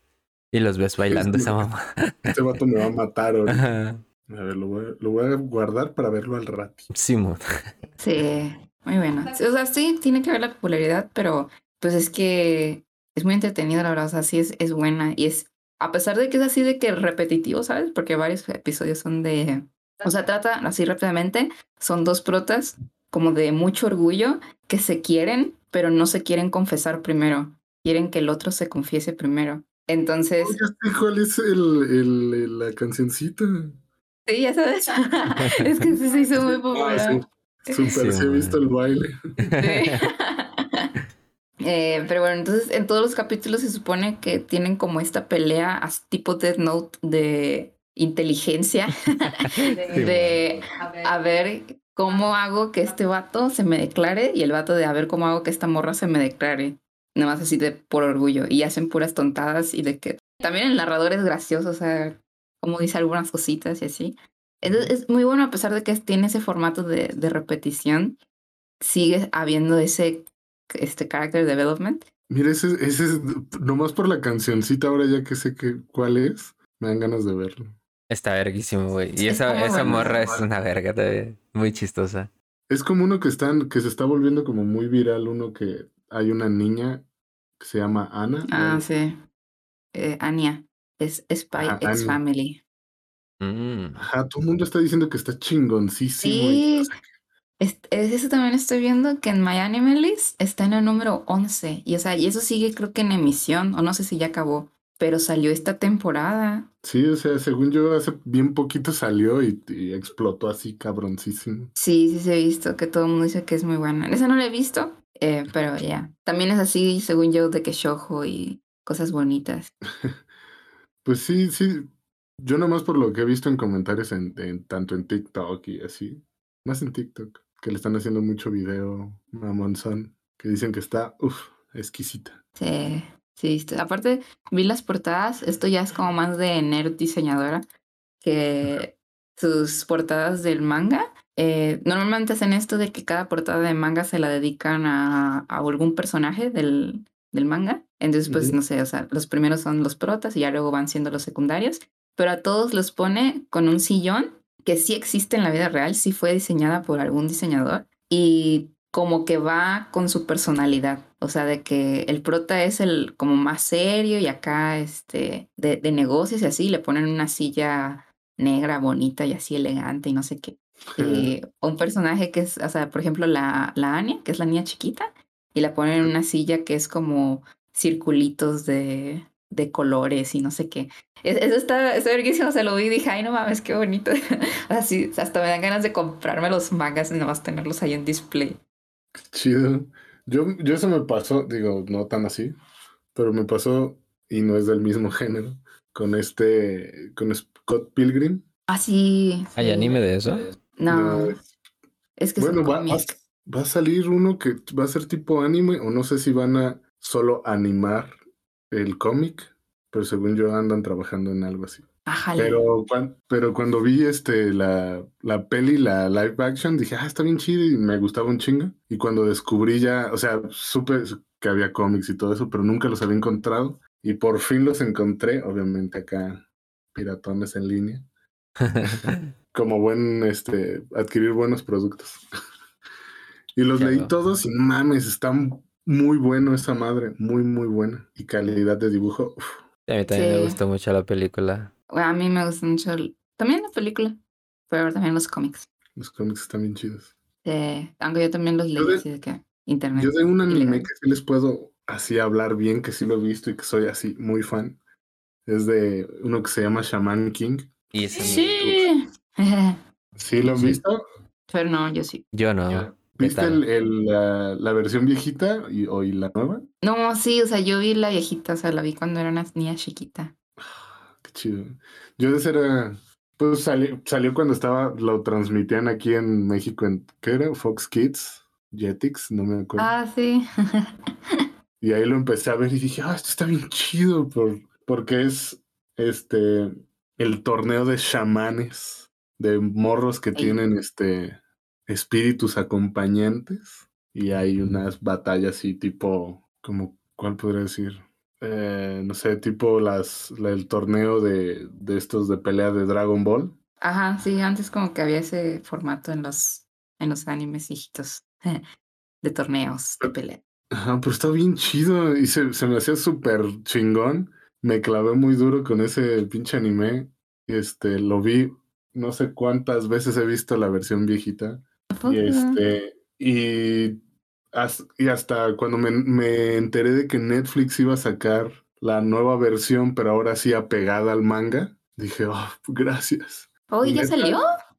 Y los ves bailando esa mamá. Este vato me va a matar. Ajá. A ver, lo voy a, lo voy a guardar para verlo al rato. Simón. Sí, muy bueno. Sí, O sea, sí, tiene que ver la popularidad, pero pues es que es muy entretenido, la verdad. O sea, sí es, es buena. Y es, a pesar de que es así de que repetitivo, ¿sabes? Porque varios episodios son de. O sea, trata así rápidamente. Son dos protas como de mucho orgullo que se quieren, pero no se quieren confesar primero. Quieren que el otro se confiese primero. Entonces, cuál es el, el- la cancioncita. sí, ya sabes. es que sí se hizo muy Ah, popular. sí. Super, Sí, sí he visto el baile. Sí. Eh, pero bueno, entonces en todos los capítulos se supone que tienen como esta pelea tipo Death Note de inteligencia, de a ver cómo hago que este vato se me declare y el vato de a ver cómo hago que esta morra se me declare. Nada más así de por orgullo y hacen puras tontadas y de que también el narrador es gracioso, o sea, como dice algunas cositas y así. Entonces es muy bueno a pesar de que tiene ese formato de, de repetición, sigue habiendo ese este character development. Mira, ese, ese es nomás por la cancioncita, ahora ya que sé que cuál es, me dan ganas de verlo. Está verguísimo, güey. Y Es esa, esa morra es una verga también. Muy chistosa. Es como uno que están, que se está volviendo como muy viral, uno que hay una niña que se llama Ana. Ah, sí. Eh, Anya. Es Spy Ajá, X. Family. Mm, Ajá, todo el mundo está diciendo que está chingoncísimo. y- Sí. o sea, Es, es- eso también estoy viendo que en My Anime List está en el número 11. Y o sea, y eso sigue creo que en emisión, o no sé si ya acabó, pero salió esta temporada. sí, o sea, según yo, hace bien poquito salió y, y explotó así cabroncísimo. Sí, sí, se ha visto que todo el mundo dice que es muy buena. Esa no la he visto, eh, pero ya. También es así, según yo, de que shojo y cosas bonitas. Pues sí, sí. Yo nomás por lo que he visto en comentarios en, en- tanto en TikTok y así, más en TikTok, que le están haciendo mucho video mamonzón, que dicen que está, uff, exquisita. Sí, sí, aparte vi las portadas, esto ya es como más de nerd diseñadora, que sus portadas del manga, eh, normalmente hacen esto de que cada portada de manga se la dedican a, a algún personaje del, del manga, entonces pues Ujú. no sé, o sea, los primeros son los protas y ya luego van siendo los secundarios, pero a todos los pone con un sillón que sí existe en la vida real, sí fue diseñada por algún diseñador y como que va con su personalidad. O sea, de que el prota es el como más serio y acá este de, de negocios y así le ponen una silla negra bonita y así elegante y no sé qué. Y un personaje que es, o sea, por ejemplo, la, la Anya, que es la niña chiquita, y la ponen en una silla que es como circulitos de, de colores y no sé qué. Es- Eso está, está verguísimo, o sea, lo vi y dije, ay, no mames, qué bonito. Así, hasta me dan ganas de comprarme los mangas y nomás tenerlos ahí en display. Chido. Yo, yo eso me pasó, digo, no tan así, pero me pasó, y no es del mismo género, con este, con Scott Pilgrim. Ah, sí. ¿Hay sí. anime de eso? No, es- es que bueno, son va, va, va a salir uno que va a ser tipo anime, o no sé si van a solo animar el cómic, pero según yo andan trabajando en algo así. Ájale. Pero, pero cuando vi este la, la peli, la live action, dije, ah, está bien chido y me gustaba un chingo. Y cuando descubrí ya, o sea, supe que había cómics y todo eso, pero nunca los había encontrado. Y por fin los encontré, obviamente acá, piratones en línea. Como buen, este, adquirir buenos productos. y los leí todos y mames, están muy bueno esa madre, muy, muy buena. Y calidad de dibujo, uf, A mí también me Sí. gustó mucho la película. Bueno, a mí me gusta mucho el- también la película, pero también los cómics. los cómics están bien chidos. Eh, aunque yo también los leí de- así de que internet. Yo de un anime ilegal. que sí les puedo así hablar bien, que sí lo he visto y que soy así muy fan, es de uno que se llama Shaman King. Y ese Sí. ¿Sí lo has Sí. visto? Pero no, yo sí. Yo no. ¿Qué ¿Viste el, el, la, la versión viejita y, o y la nueva? No, sí, o sea, yo vi la viejita, o sea, la vi cuando era una niña chiquita. Qué chido. Yo de era, pues salió, salió cuando estaba, lo transmitían aquí en México en, ¿qué era? Fox Kids, Jetix, no me acuerdo. Ah, sí. Y ahí lo empecé a ver y dije, ah, esto está bien chido, por, porque es este el torneo de chamanes, de morros que tienen este espíritus acompañantes. Y hay unas batallas así tipo, como, ¿cuál podría decir? Eh, no sé, tipo las, la- el torneo de, de estos de pelea de Dragon Ball. Ajá, sí, antes como que había ese formato en los, en los animes viejitos de torneos de pelea. Ajá, pero está bien chido y se, se me hacía súper chingón. Me clavé muy duro con ese pinche anime. Este, lo vi, no sé cuántas veces he visto la versión viejita. Y este, y, has- y hasta cuando me, me enteré de que Netflix iba a sacar la nueva versión, pero ahora sí apegada al manga, dije, oh, gracias. Oh, ¿ya salió?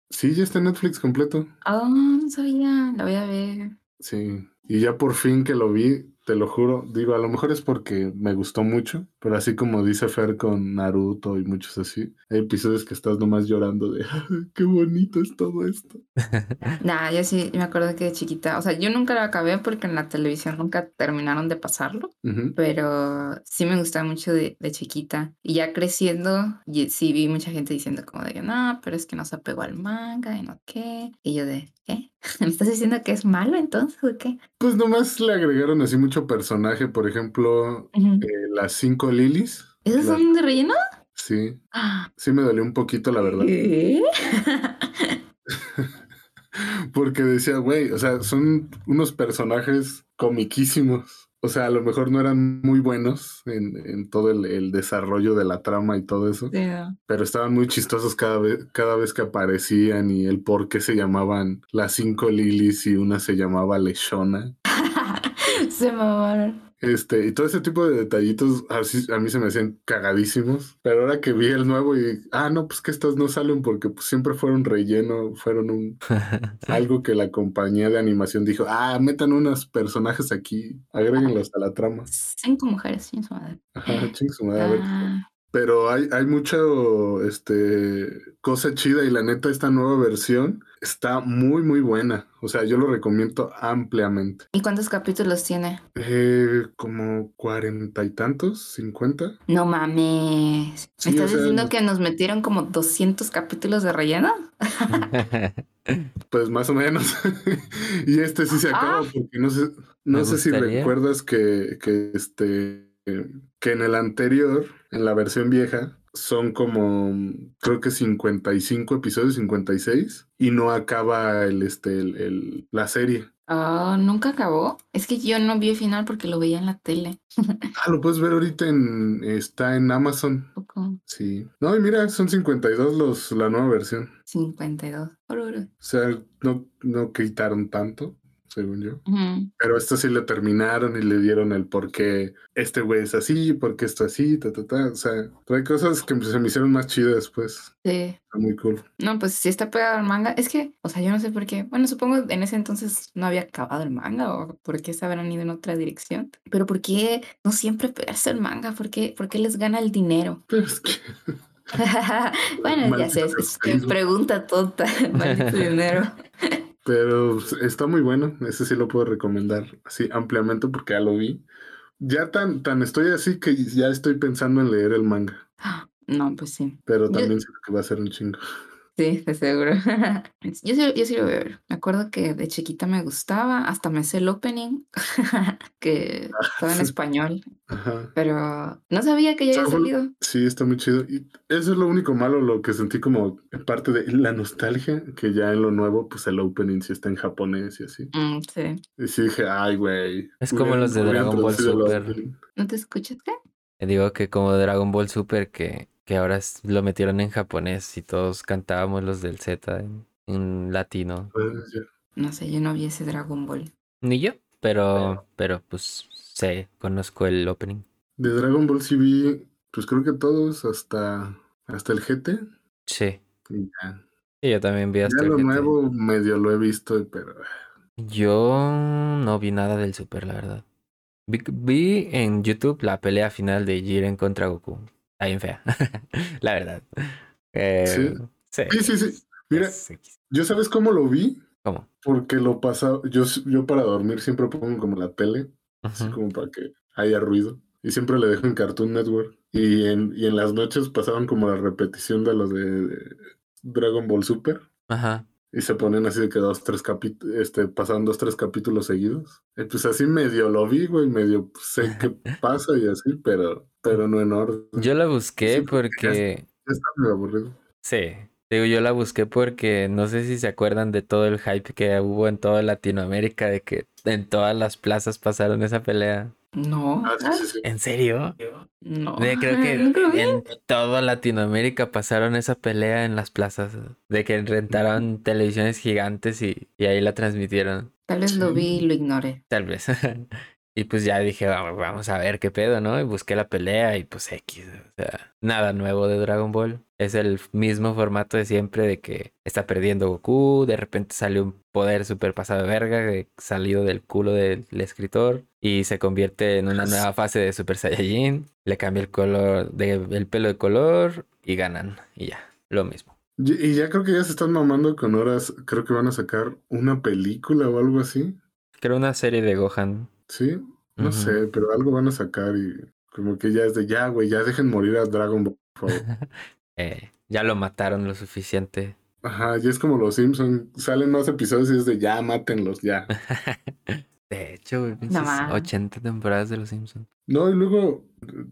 Sí, ya está en Netflix completo. Oh, no sabía, la voy a ver. Sí, y ya por fin que lo vi, te lo juro, digo, a lo mejor es porque me gustó mucho, pero así como dice Fer con Naruto y muchos así, hay episodios que estás nomás llorando de, "Ay, qué bonito es todo esto. Nah, yo sí me acuerdo que de chiquita, o sea, yo nunca la acabé porque en la televisión nunca terminaron de pasarlo, Ujú. pero sí me gustaba mucho de, de chiquita. Y ya creciendo, sí vi mucha gente diciendo como de que no, pero es que no se apegó al manga y no qué. Y yo de, ¿qué? ¿Me estás diciendo que es malo entonces o qué? Pues nomás le agregaron así mucho personaje, por ejemplo, Ujú. eh, las cinco lilies. ¿Esos son de relleno? Sí, Ah, sí me dolió un poquito, la verdad, ¿Qué? porque decía, güey, o sea, son unos personajes comiquísimos. o sea, a lo mejor no eran muy buenos en, en todo el, el desarrollo de la trama y todo eso, pero estaban muy chistosos cada vez, cada vez que aparecían y el por qué se llamaban las cinco Lilies y una se llamaba Leshona. Se mamaron. Este, y todo ese tipo de detallitos así, a mí se me hacían cagadísimos. Pero ahora que vi el nuevo y, ah, no, pues que estos no salen porque pues, siempre fueron relleno, fueron un, algo que la compañía de animación dijo, ah, metan unos personajes aquí, agréguenlos a la trama. Cinco mujeres, sin su madre. Ajá, ching su madre, a ver. Pero hay, hay mucho, este, cosa chida y la neta esta nueva versión está muy, muy buena. O sea, yo lo recomiendo ampliamente. ¿Y cuántos capítulos tiene? Eh, como cuarenta y tantos, cincuenta. No mames. Sí, ¿Me estás o sea, diciendo no- que nos metieron como 200 capítulos de relleno? Pues más o menos. y este sí se acaba Ah. porque no sé, no sé si recuerdas que, que este que en el anterior, en la versión vieja, son como creo que 55 episodios, 56, y no acaba el este el, el- la serie. Ah, ¿nunca acabó? Es que yo no vi el final porque lo veía en la tele. Ah, lo puedes ver ahorita en está en Amazon. Poco Sí. No, y mira, son 52 los la nueva versión. 52. Oruro. O sea, no no quitaron tanto, según yo. Pero esto sí le terminaron y le dieron el por qué este güey es así, por qué esto así, ta, ta, ta. O sea, hay cosas que se me hicieron más chidas después. Sí. Está muy cool. No, pues sí está pegado al manga. Es que, o sea, yo no sé por qué. Bueno, supongo en ese entonces no había acabado el manga o por qué se habrán ido en otra dirección. Pero ¿por qué no siempre pegarse el manga? ¿Por qué, por qué les gana el dinero? Pero es que bueno, ya sé, es, es pregunta tonta. Dinero. Pero está muy bueno. Ese sí lo puedo recomendar así ampliamente porque ya lo vi. Ya tan, tan estoy así que ya estoy pensando en leer el manga. No, pues sí. Pero Yo- también siento que va a ser un chingo. Sí, de seguro. Yo sí, yo sí lo voy a ver. Me acuerdo que de chiquita me gustaba, hasta me sé el opening, que estaba en español, Ajá. pero no sabía que ya había salido. Sí, está muy chido. Y eso es lo único malo, lo que sentí como parte de la nostalgia, que ya en lo nuevo, pues el opening sí está en japonés y así. Mm, sí. Y sí dije, ay, güey. Es como los de Dragon Ball Super. ¿No te escuchas qué? Te Digo que como Dragon Ball Super que, que ahora lo metieron en japonés y todos cantábamos los del Z en, en latino. Ya. No sé, yo no vi ese Dragon Ball. Ni yo, pero, pero pues sé, conozco el opening. De Dragon Ball sí vi, pues creo que todos hasta, hasta el GT. Sí. Y ya. Y yo también vi Ya hasta el lo GT. nuevo medio lo he visto, pero Yo no vi nada del Super, la verdad. Vi, vi en YouTube la pelea final de Jiren contra Goku. Está bien fea, la verdad. Eh, ¿Sí? sí. sí, sí, sí. Mira. ¿yo sabes cómo lo vi? ¿Cómo? Porque lo pasaba, yo, yo para dormir siempre pongo como la tele, así como para que haya ruido. Y siempre le dejo en Cartoon Network. Y en, y en las noches pasaban como la repetición de los de Dragon Ball Super. Ajá. Y se ponen así de que dos, tres capítulos, este, pasaban dos, tres capítulos seguidos. Y pues así medio lo vi, güey, medio sé qué pasa y así, pero, pero no en orden. Yo la busqué Sí, porque ya porque... Ya está medio aburrido. Sí. Digo, yo la busqué porque no sé si se acuerdan de todo el hype que hubo en toda Latinoamérica, de que en todas las plazas pasaron esa pelea. No. Ah. ¿En serio? No. De- creo que en toda Latinoamérica pasaron esa pelea en las plazas, de que rentaron televisiones gigantes y, y ahí la transmitieron, Tal vez lo vi y lo ignoré. tal vez. Y pues ya dije, "Va- vamos a ver qué pedo, ¿no? Y busqué la pelea y pues X, o sea, nada nuevo de Dragon Ball. Es el mismo formato de siempre de que está perdiendo Goku, de repente sale un poder super pasado de verga de- salido del culo del escritor y se convierte en una nueva fase de Super Saiyajin, le cambia el color de, el pelo de color y ganan y ya, lo mismo. Y, y ya creo que ya se están mamando con horas. Creo que van a sacar una película o algo así. Creo una serie de Gohan. Sí, no sé, pero algo van a sacar y como que ya es de ya, güey, ya dejen morir a Dragon Ball, por favor. Eh, ya lo mataron lo suficiente. Ajá, ya es como los Simpsons. Salen más episodios y es de ya, mátenlos, ya. De hecho, güey, ma. 80 temporadas de Los Simpsons. No, y luego,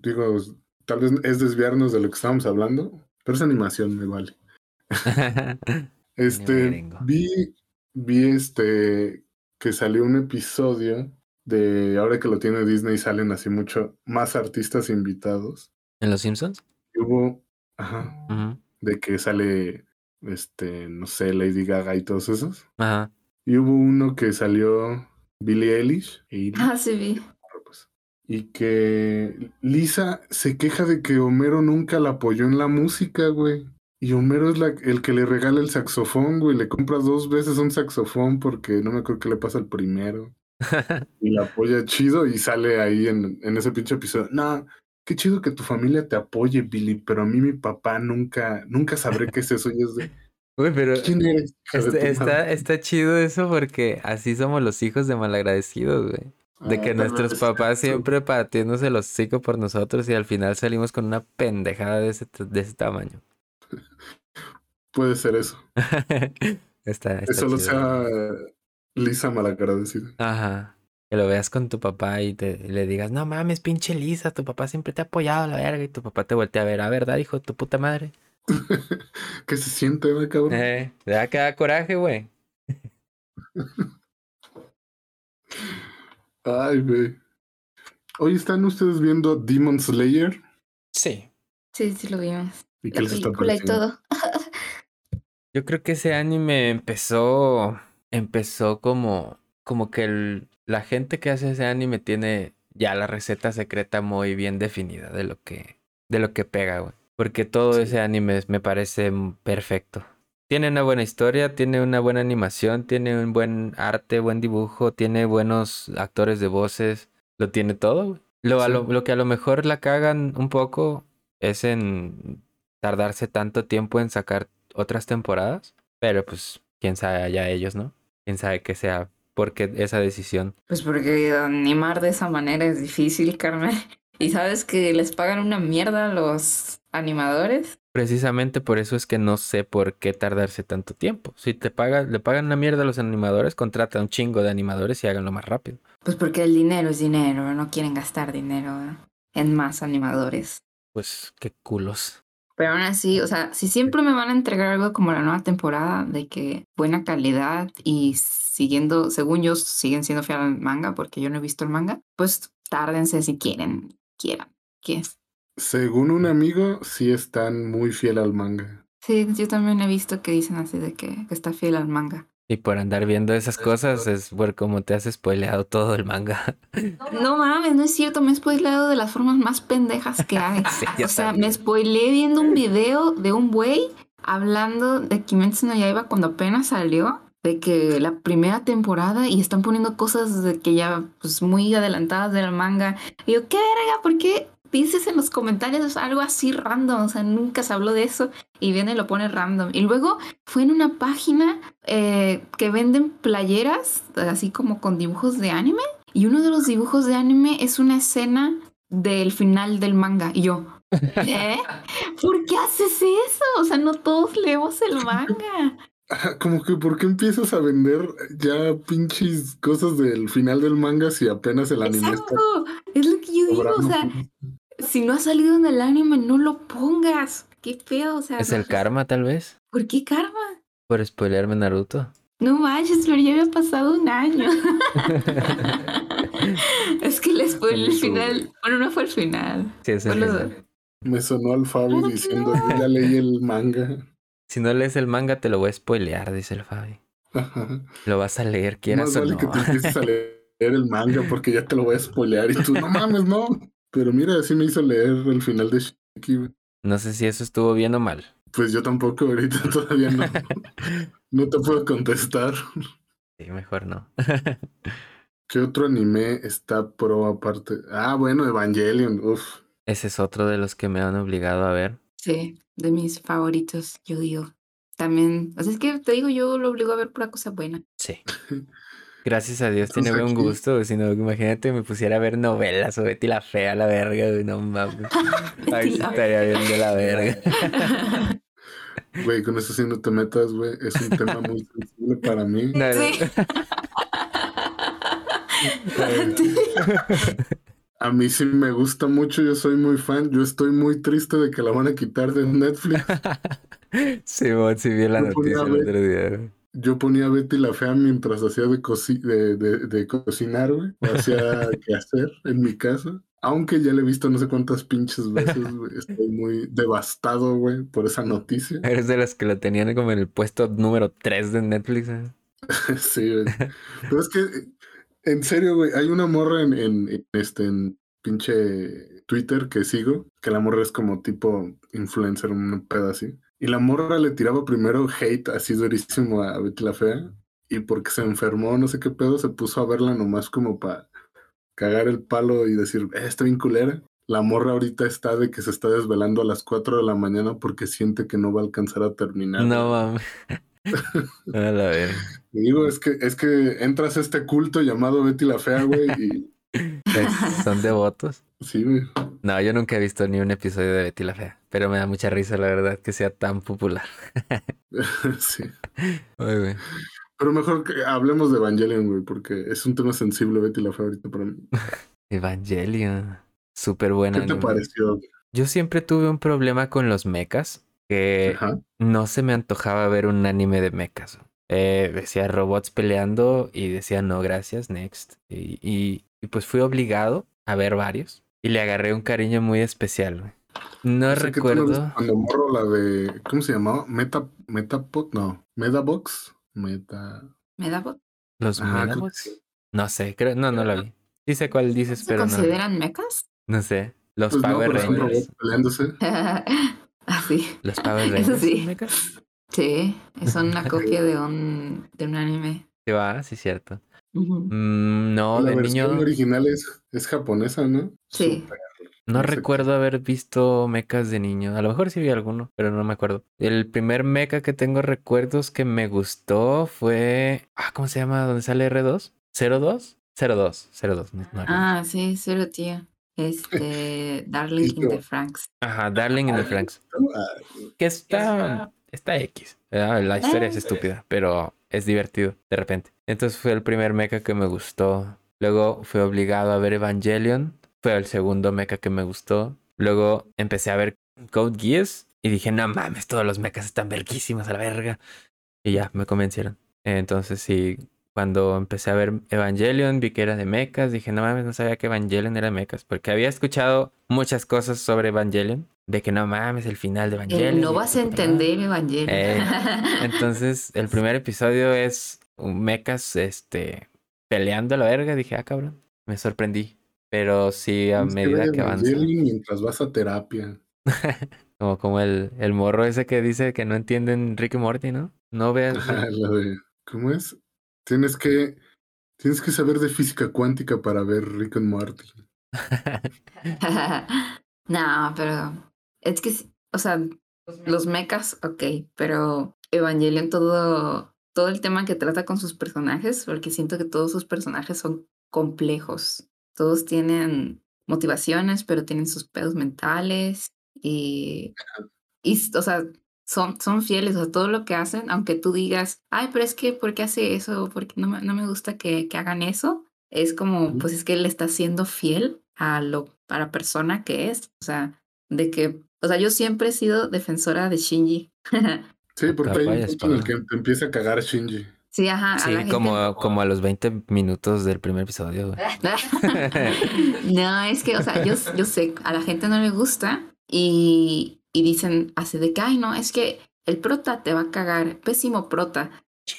digo, tal vez es desviarnos de lo que estábamos hablando, pero es animación, me vale. Este, vi, vi este, que salió un episodio de ahora que lo tiene Disney salen así mucho más artistas invitados. ¿En Los Simpsons? Y hubo, ajá, de que sale, este, no sé, Lady Gaga y todos esos. Ajá. Y hubo uno que salió Billie Eilish, Eilish, Ah, sí vi. pues, y que Lisa se queja de que Homero nunca la apoyó en la música, güey. Y Homero es la, el que le regala el saxofón, güey. Le compra dos veces un saxofón porque no me acuerdo qué le pasa al primero. Y la apoya chido y sale ahí en, en ese pinche episodio. No, qué chido que tu familia te apoye, Billy, pero a mí mi papá nunca, nunca sabré qué es eso. Y es de, Uy, pero está, está, madre?" está chido eso porque así somos los hijos de malagradecidos, güey. De Ah, que nuestros papás eso. siempre partiéndose los hocico por nosotros y al final salimos con una pendejada de ese, de ese tamaño. Puede ser eso. está, está solo chido. sea Lisa malagradecida. Ajá. Que lo veas con tu papá y te y le digas, no mames, pinche Lisa, tu papá siempre te ha apoyado a la verga. Y tu papá te voltea a ver, a verdad, hijo de tu puta madre. ¿Qué se siente, güey, cabrón? Eh, te da que da coraje, güey. Ay, güey. Hoy están ustedes viendo Demon Slayer. Sí. Sí, sí lo vimos. ¿Y qué La les está película y todo. Yo creo que ese anime empezó, empezó como, como que el- la gente que hace ese anime tiene ya la receta secreta muy bien definida de lo que, de lo que pega, güey. Porque todo Sí. ese anime me parece perfecto. Tiene una buena historia, tiene una buena animación, tiene un buen arte, buen dibujo, tiene buenos actores de voces, lo tiene todo, güey. Lo, Sí. lo, lo que a lo mejor la cagan un poco es en tardarse tanto tiempo en sacar otras temporadas, pero pues quién sabe allá ellos, ¿no? Quién sabe que sea porque esa decisión. Pues porque animar de esa manera es difícil, Carmen. Y sabes que les pagan una mierda a los animadores. Precisamente por eso es que no sé por qué tardarse tanto tiempo. Si te pagan, le pagan una mierda a los animadores, contrata un chingo de animadores y háganlo más rápido. Pues porque el dinero es dinero, no quieren gastar dinero en más animadores. Pues qué culos. Pero aún así, o sea, si siempre me van a entregar algo como la nueva temporada, de que buena calidad y siguiendo, según yo, siguen siendo fiel al manga, porque yo no he visto el manga, pues tárdense si quieren, quieran. ¿Qué es? Según un amigo, sí están muy fiel al manga. Sí, yo también he visto que dicen así de que, que está fiel al manga. Y por andar viendo esas cosas es por como te has spoileado todo el manga. No mames, no es cierto, me he spoileado de las formas más pendejas que hay. Sí, o sea, me spoileé viendo un video de un güey hablando de Kimetsu no Yaiba cuando apenas salió, de que la primera temporada y están poniendo cosas de que ya pues muy adelantadas del manga. Y yo, ¿qué verga? ¿Por qué dices en los comentarios algo así random? O sea, nunca se habló de eso y viene y lo pone random. Y luego fue en una página eh, que venden playeras, así como con dibujos de anime. Y uno de los dibujos de anime es una escena del final del manga. Y yo, ¿eh? ¿Por qué haces eso? O sea, no todos leemos el manga. Como que, ¿por qué empiezas a vender ya pinches cosas del final del manga si apenas el anime está Exacto. Es lo que yo digo. O sea, si no ha salido en el anime, no lo pongas. Qué feo. O sea, ¿Es no- el karma tal vez? ¿por qué karma? Por spoilearme Naruto. No manches, pero ya había pasado un año. es que les fue el final. Bueno, no fue el final. Sí, es el final. Me sonó al Fabi Claro que diciendo, no. yo ya leí el manga. Si no lees el manga, te lo voy a spoilear, dice el Fabi. Ajá. Lo vas a leer, quieras Más o vale no. que te empieces a leer el manga porque ya te lo voy a spoilear y tú, no mames, no. Pero mira, así me hizo leer el final de Shiki. güey. No sé si eso estuvo bien o mal. Pues yo tampoco ahorita todavía no. No te puedo contestar. Sí, mejor no. ¿Qué otro anime está pro aparte? Ah, bueno, Evangelion. Uf. Ese es otro de los que me han obligado a ver. Sí, de mis favoritos, yo digo. También, o sea, es que te digo, yo lo obligo a ver pura cosa buena. Sí. Gracias a Dios tiene buen gusto, si no, imagínate me pusiera a ver novelas o Betty la Fea, la verga, güey, no mames. La- estaría bien de la verga. Güey, con eso sí no te metas, güey. Es un tema muy sensible para mí. No. Sí. A mí sí me gusta mucho, yo soy muy fan. Yo estoy muy triste de que la van a quitar de Netflix. Sí, sí vi la noticia el otro día. Yo ponía a Betty la Fea mientras hacía de, coci- de, de- de cocinar, güey. O hacía que hacer en mi casa. Aunque ya le he visto no sé cuántas pinches veces, güey. Estoy muy devastado, güey, por esa noticia. Eres de los que lo tenían como en el puesto número 3 de Netflix. ¿eh? Sí, güey. Pero es que, en serio, güey, hay una morra en, en, en este, en pinche Twitter que sigo, que la morra es como tipo influencer, un pedo así. Y la morra le tiraba primero hate así durísimo a Betty la Fea. Y porque se enfermó, no sé qué pedo, se puso a verla nomás como para cagar el palo y decir, eh, está bien culera. La morra ahorita está de que se está desvelando a las 4 de la mañana porque siente que no va a alcanzar a terminar. No mames. A la. Y digo, es que, es que entras a este culto llamado Betty la Fea, güey, y Son devotos. sí, güey. No, yo nunca he visto ni un episodio de Betty la Fea, pero me da mucha risa la verdad que sea tan popular. sí. Ay, güey. Pero mejor que hablemos de Evangelion, güey, porque es un tema sensible Betty la Fea ahorita para mí. Evangelion. Súper buena. ¿Qué te pareció? Yo siempre tuve un problema con los mechas, que Ajá. no se me antojaba ver un anime de mechas. Eh, decía robots peleando y decía no, gracias, next. Y, y- y pues fui obligado a ver varios y le agarré un cariño muy especial. güey. No no recuerdo. Cuando morro la de. ¿Cómo se llamaba? Meta. Metapod. No. Metabox. Meta. ¿Me da bot? Los Ajá, que Medabots. sí. No sé, creo, no, no la vi. Sí sé cuál dices, ¿Se pero no. consideran mecas? No sé. Los Pues no, Power son Rangers. Así. Los Power Eso Rangers. sí. son mechas? Sí, es una copia de un, de un anime. Sí, va, sí, cierto. Mm, no, la de versión niño. original es, es japonesa, ¿no? Sí. No recuerdo haber visto mechas de niño. A lo mejor sí vi alguno, pero no me acuerdo. El primer mecha que tengo recuerdos que me gustó fue. Ah, ¿cómo se llama? ¿Dónde sale R2? ¿02? 02, 02. no- no. Ah, sí, cero tío. Este, Darling in the Franks. Ajá, Darling in the Franks. Ah, Que está. Está X. ¿verdad? La historia es estúpida, pero es divertido de repente. Entonces fue el primer mecha que me gustó. Luego fui obligado a ver Evangelion. Fue el segundo mecha que me gustó. Luego empecé a ver Code Geass. Y dije, no mames, todos los mechas están verguísimos a la verga. Y ya, me convencieron. Entonces sí, cuando empecé a ver Evangelion, vi que era de mechas. Dije, no mames, no sabía que Evangelion era de mechas. Porque había escuchado muchas cosas sobre Evangelion. De que no mames, el final de Eh, Evangelion. no y vas que a entender Evangelion. Eh, Entonces, el primer episodio es un mechas este, peleando a la verga. Dije, ah, cabrón, me sorprendí. Pero sí, a que medida ver que avanza, mientras vas a terapia. como, como el, el morro ese que dice que no entienden Rick y Morty, ¿no? No veas. Ajá, la de, ¿cómo es? Tienes que, tienes que saber de física cuántica para ver Rick and Morty. no, pero es que, o sea, los mechas, ok, pero Evangelion todo, todo el tema que trata con sus personajes, porque siento que todos sus personajes son complejos. Todos tienen motivaciones, pero tienen sus pedos mentales y, y o sea, son, son fieles a todo lo que hacen, aunque tú digas, ay, pero es que, ¿por qué hace eso? ¿Por qué no me, no me gusta que, que hagan eso? Es como, pues es que él está siendo fiel a lo, a la persona que es. O sea, de que, o sea, yo siempre he sido defensora de Shinji. Sí, porque hay un punto en el que te empieza a cagar Shinji. sí, ajá. a Sí, gente- como, como a los 20 minutos del primer episodio. güey. no, es que, o sea, yo, yo sé, a la gente no le gusta y, y dicen así de que, ay, no, es que el prota te va a cagar, pésimo prota.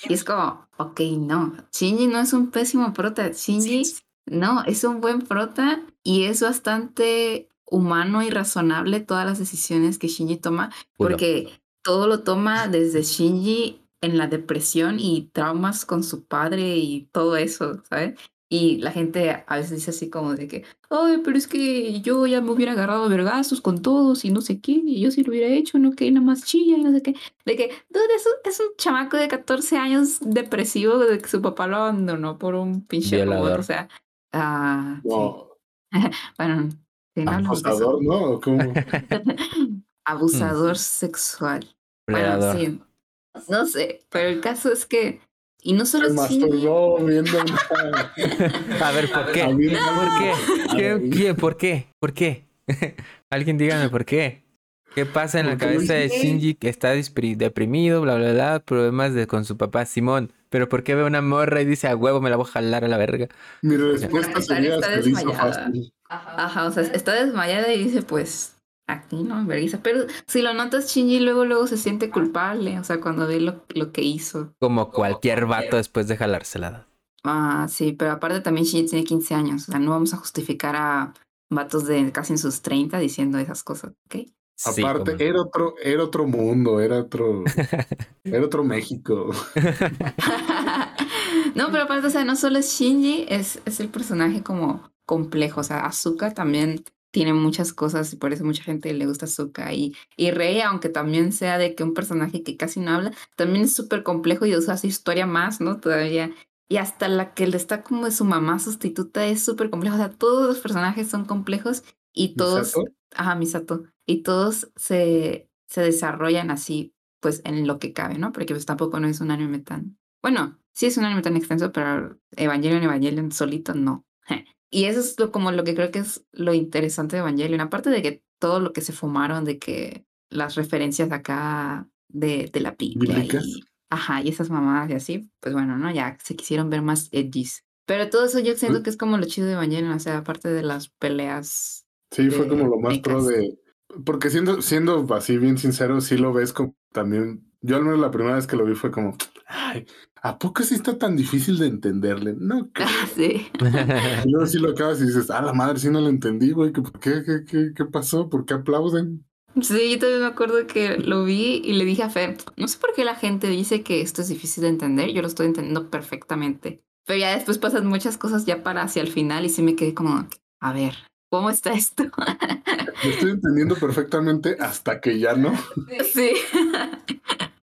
Y es como, ok, no, Shinji no es un pésimo prota, Shinji no, es un buen prota y es bastante humano y razonable todas las decisiones que Shinji toma, porque todo lo toma desde Shinji en la depresión y traumas con su padre y todo eso, ¿sabes? Y la gente a veces dice así como de que, ay, pero es que yo ya me hubiera agarrado vergazos con todos y no sé qué, y yo sí lo hubiera hecho, no que nada más chilla y no sé qué. De que, dude, es un, es un chamaco de 14 años depresivo de que su papá lo abandonó por un pinche robot, o sea, ah, sí. No, Bueno, sí, no acosador, ¿no? Abusador sexual. Bueno, sí. No sé, pero el caso es que. Y no solo Se Shinji. masturbó viendo una... A ver, ¿por qué? ¿Por qué? ¿Qué, qué? ¿Por qué? ¿Por qué? Alguien dígame por qué. ¿Qué pasa en la ¿Por qué lo cabeza de? Shinji que está deprimido, bla, bla, bla, problemas de, con su papá Simón? Pero ¿por qué ve una morra y dice a huevo me la voy a jalar a la verga? Mi respuesta Está- sería está desmayada. fácil. Ajá, o sea, está desmayada y dice, pues, aquí, ¿no? En vergüenza. Pero si lo notas, Shinji luego, luego se siente culpable, o sea, cuando ve lo, lo que hizo. Como cualquier vato después de jalársela. Ah, sí, pero aparte también Shinji tiene 15 años, o sea, no vamos a justificar a vatos de casi en sus 30 diciendo esas cosas, ¿ok? Sí, Aparte, como- era otro, era otro mundo, era otro, era otro México. no, pero aparte, o sea, no solo es Shinji, es, es el personaje como complejo. O sea, Asuka también tiene muchas cosas y por eso mucha gente le gusta Asuka. Y, y Rei, aunque también sea de que un personaje que casi no habla, también es súper complejo y usa su historia más, ¿no? Todavía. Y hasta la que le está como de su mamá sustituta es súper complejo. O sea, todos los personajes son complejos y todos. ¿Misato? Ajá, Misato. Y todos se, se desarrollan así, pues en lo que cabe, ¿no? Porque pues tampoco no es un anime tan. Bueno, sí es un anime tan extenso, pero Evangelion, Evangelion solito no. Y eso es lo, como lo que creo que es lo interesante de Evangelion. Aparte de que todo lo que se fumaron, de que las referencias acá de, de la Biblia y, ajá, y esas mamadas y así, pues bueno, ¿no? Ya se quisieron ver más edgys. Pero todo eso yo siento Pues que es como lo chido de Evangelion, o sea, aparte de las peleas Sí, fue como lo más pro de. Porque siendo, siendo así bien sincero, sí lo ves como también. Yo al menos la primera vez que lo vi fue como, ay, ¿a poco sí está tan difícil de entenderle? No, creo. Ah, sí. Y luego sí lo acabas y dices, ah, la madre, sí no lo entendí, güey. ¿Qué, qué, qué, qué, qué pasó? ¿Por qué aplauden? Sí, yo también me acuerdo que lo vi y le dije a Fer, no sé por qué la gente dice que esto es difícil de entender, yo lo estoy entendiendo perfectamente. Pero ya después pasan muchas cosas ya para hacia el final y sí me quedé como, a ver, ¿cómo está esto? Lo estoy entendiendo perfectamente hasta que ya no. sí.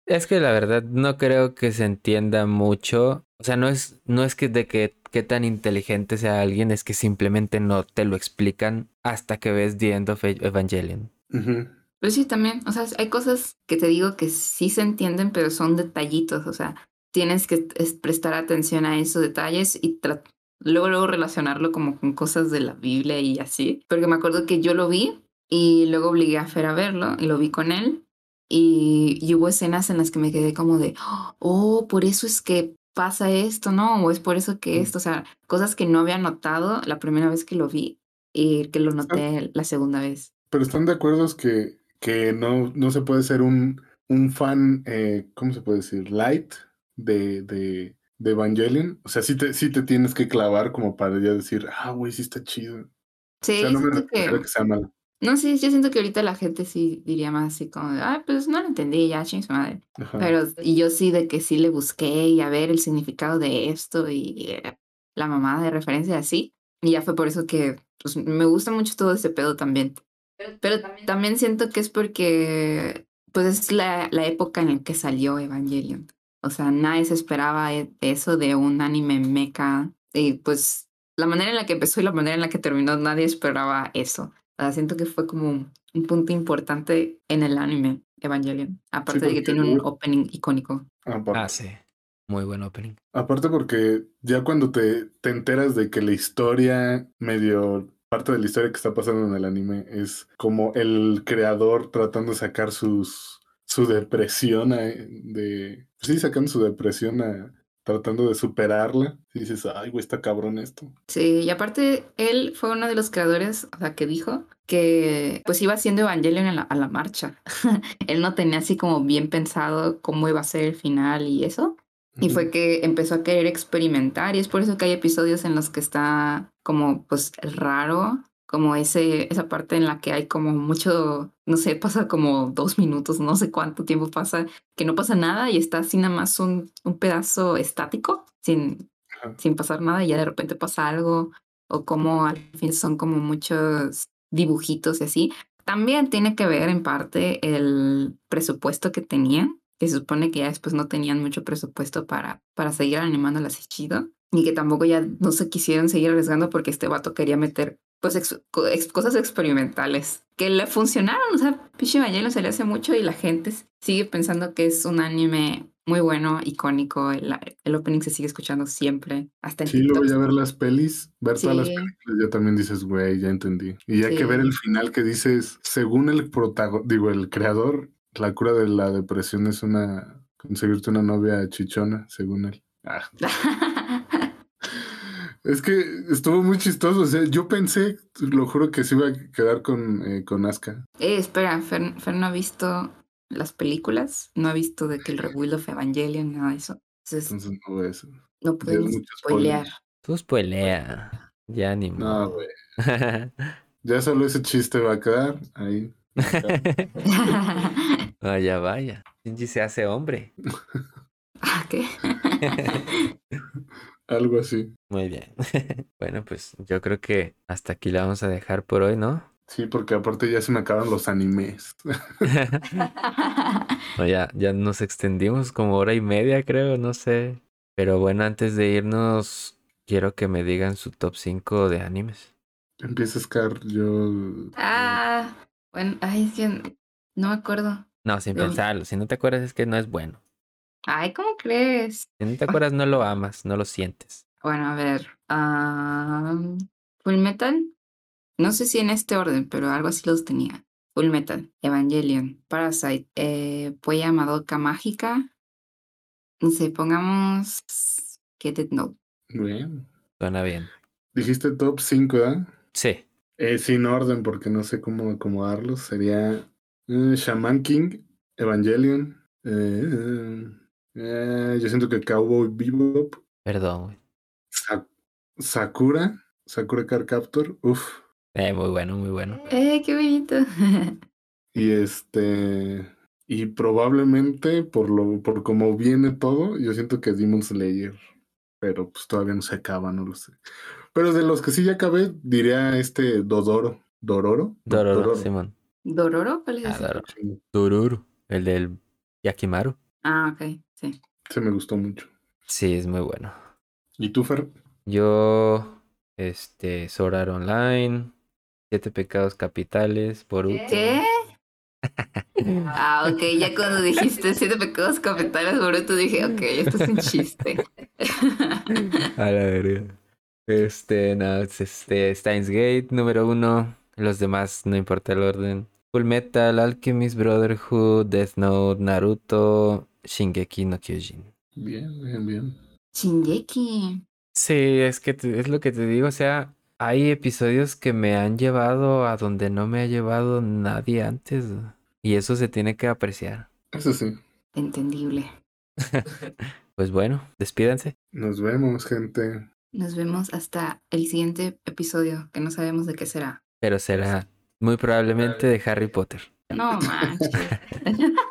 Es que la verdad no creo que se entienda mucho. O sea, no es, no es que de que qué tan inteligente sea alguien, es que simplemente no te lo explican hasta que ves The End of Evangelion. Pero sí, también, o sea, hay cosas que te digo que sí se entienden, pero son detallitos, o sea, tienes que es- prestar atención a esos detalles y tra- luego, luego relacionarlo como con cosas de la Biblia y así. Porque me acuerdo que yo lo vi y luego obligué a Fer a verlo y lo vi con él y, y hubo escenas en las que me quedé como de, oh, por eso es que pasa esto, ¿no? O es por eso que Mm. esto, o sea, cosas que no había notado la primera vez que lo vi y que lo noté la segunda vez. Pero están de acuerdo que, que no, no se puede ser un, un fan, eh, ¿cómo se puede decir? Light de, de, de Evangelion. O sea, sí te, sí te tienes que clavar como para ya decir, ah, güey, sí está chido. Sí, o sea, no me que... que sea malo. No, sí, yo siento que ahorita la gente sí diría más así como, ah, pues no lo entendí, ya, ching su madre. Ajá. Pero, y yo sí de que sí le busqué y a ver el significado de esto y eh, la mamada de referencia así. Y ya fue por eso que pues, me gusta mucho todo ese pedo también. Pero también siento que es porque, pues es la, la época en la que salió Evangelion. O sea, nadie se esperaba e- eso de un anime mecha. Y pues la manera en la que empezó y la manera en la que terminó, nadie esperaba eso. O sea, siento que fue como un, un punto importante en el anime Evangelion. Aparte de que tiene un opening icónico. Aparte, Ah, sí. Muy buen opening. aparte porque ya cuando te, te enteras de que la historia, medio parte de la historia que está pasando en el anime, es como el creador tratando de sacar sus, su depresión a- de... Sí, sacando su depresión a, tratando de superarla. Y dices, ay, güey, está cabrón esto. Sí, y aparte él fue uno de los creadores, o sea, que dijo que pues iba haciendo Evangelion a la, a la marcha. él no tenía así como bien pensado cómo iba a ser el final y eso. Y fue que empezó a querer experimentar y es por eso que hay episodios en los que está como pues raro, como ese, esa parte en la que hay como mucho, no sé, pasa como dos minutos, no sé cuánto tiempo pasa, que no pasa nada y está así nada más un, un pedazo estático, sin, Ajá. sin pasar nada y ya de repente pasa algo, o como al fin son como muchos dibujitos y así. También tiene que ver en parte el presupuesto que tenían, que se supone que ya después no tenían mucho presupuesto para, para seguir animando la chido y que tampoco ya no se quisieron seguir arriesgando porque este vato quería meter pues ex- ex- cosas experimentales que le funcionaron, o sea, Pinche Evangelion se le hace mucho y la gente sigue pensando que es un anime muy bueno, icónico. El, el opening se sigue escuchando siempre, hasta en Sí, luego TikToks. ya ver las pelis, ver todas las Sí. películas, ya también dices, güey, ya entendí. Y ya que ver Sí. el final que dices, según el protagonista, digo, el creador, la cura de la depresión es una conseguirte una novia chichona, según él. Ah, es que estuvo muy chistoso. O sea, yo pensé, lo juro, que se iba a quedar con, eh, con Asuka. Eh, espera, Fer, Fer no ha visto las películas, no ha visto de que el Rebuild of Evangelion, nada de eso. Entonces, Entonces no voy a eso. no podemos mucho spoilear. Tú spoilea. Ya ni No, güey. Ya solo ese chiste va a quedar ahí. Vaya, vaya. Shinji se hace hombre. Ah, ¿Qué? Algo así. Muy bien. Bueno, pues yo creo que hasta aquí la vamos a dejar por hoy, ¿no? Sí, porque aparte ya se me acaban los animes. No, ya, ya nos extendimos como hora y media, creo, no sé. Pero bueno, antes de irnos, quiero que me digan su top 5 de animes. Empieza Scar, yo. ah, bueno, ay, es que no me acuerdo. No, sin pensarlo. Si no te acuerdas es que no es bueno. Ay, ¿cómo crees? Si no te acuerdas no lo amas, no lo sientes. Bueno, a ver. ah, Full Metal. No sé si en este orden, pero algo así los tenía. Full Metal, Evangelion, Parasite, eh, Polla Madoka Mágica. No sé, pongamos Get It Note. Bien. Suena bien. Dijiste top 5, ¿verdad? Sí. Eh, sin orden, porque no sé cómo acomodarlos. Sería eh, Shaman King, Evangelion. eh, eh, yo siento que Cowboy Bebop, Perdón, güey. Sa- Sakura, Sakura Card Captor, uff. Eh, muy bueno, muy bueno. ¡Eh, qué bonito! Y este. Y probablemente por lo, por cómo viene todo, yo siento que Demon Slayer. Pero pues todavía no se acaba, no lo sé. Pero de los que sí ya acabé, diría este Dodoro. ¿Dororo? No, Dororo, Simón. ¿Dororo? ¿Cuál es Ah, ese? Dororo. Dororo, el del Yakimaru. Ah, ok, sí. Se me gustó mucho. Sí, es muy bueno. ¿Y tú, Fer? Yo, este, Sword Art Online, Siete Pecados Capitales, Boruto. ¿Qué? Ah, ok, ya cuando dijiste siete pecados capitales Boruto dije, ok, esto es un chiste. A la verga. Este, no, es este, Steins Gate, número uno. Los demás, no importa el orden. Full Metal, Alchemist Brotherhood, Death Note, Naruto, Shingeki no Kyojin. Bien, bien, bien. Shingeki. Sí, es que te- es lo que te digo, o sea, hay episodios que me han llevado a donde no me ha llevado nadie antes. Y eso se tiene que apreciar. Eso sí. Entendible. Pues bueno, despídanse. Nos vemos, gente. Nos vemos hasta el siguiente episodio, que no sabemos de qué será. Pero será muy probablemente de Harry Potter. No manches.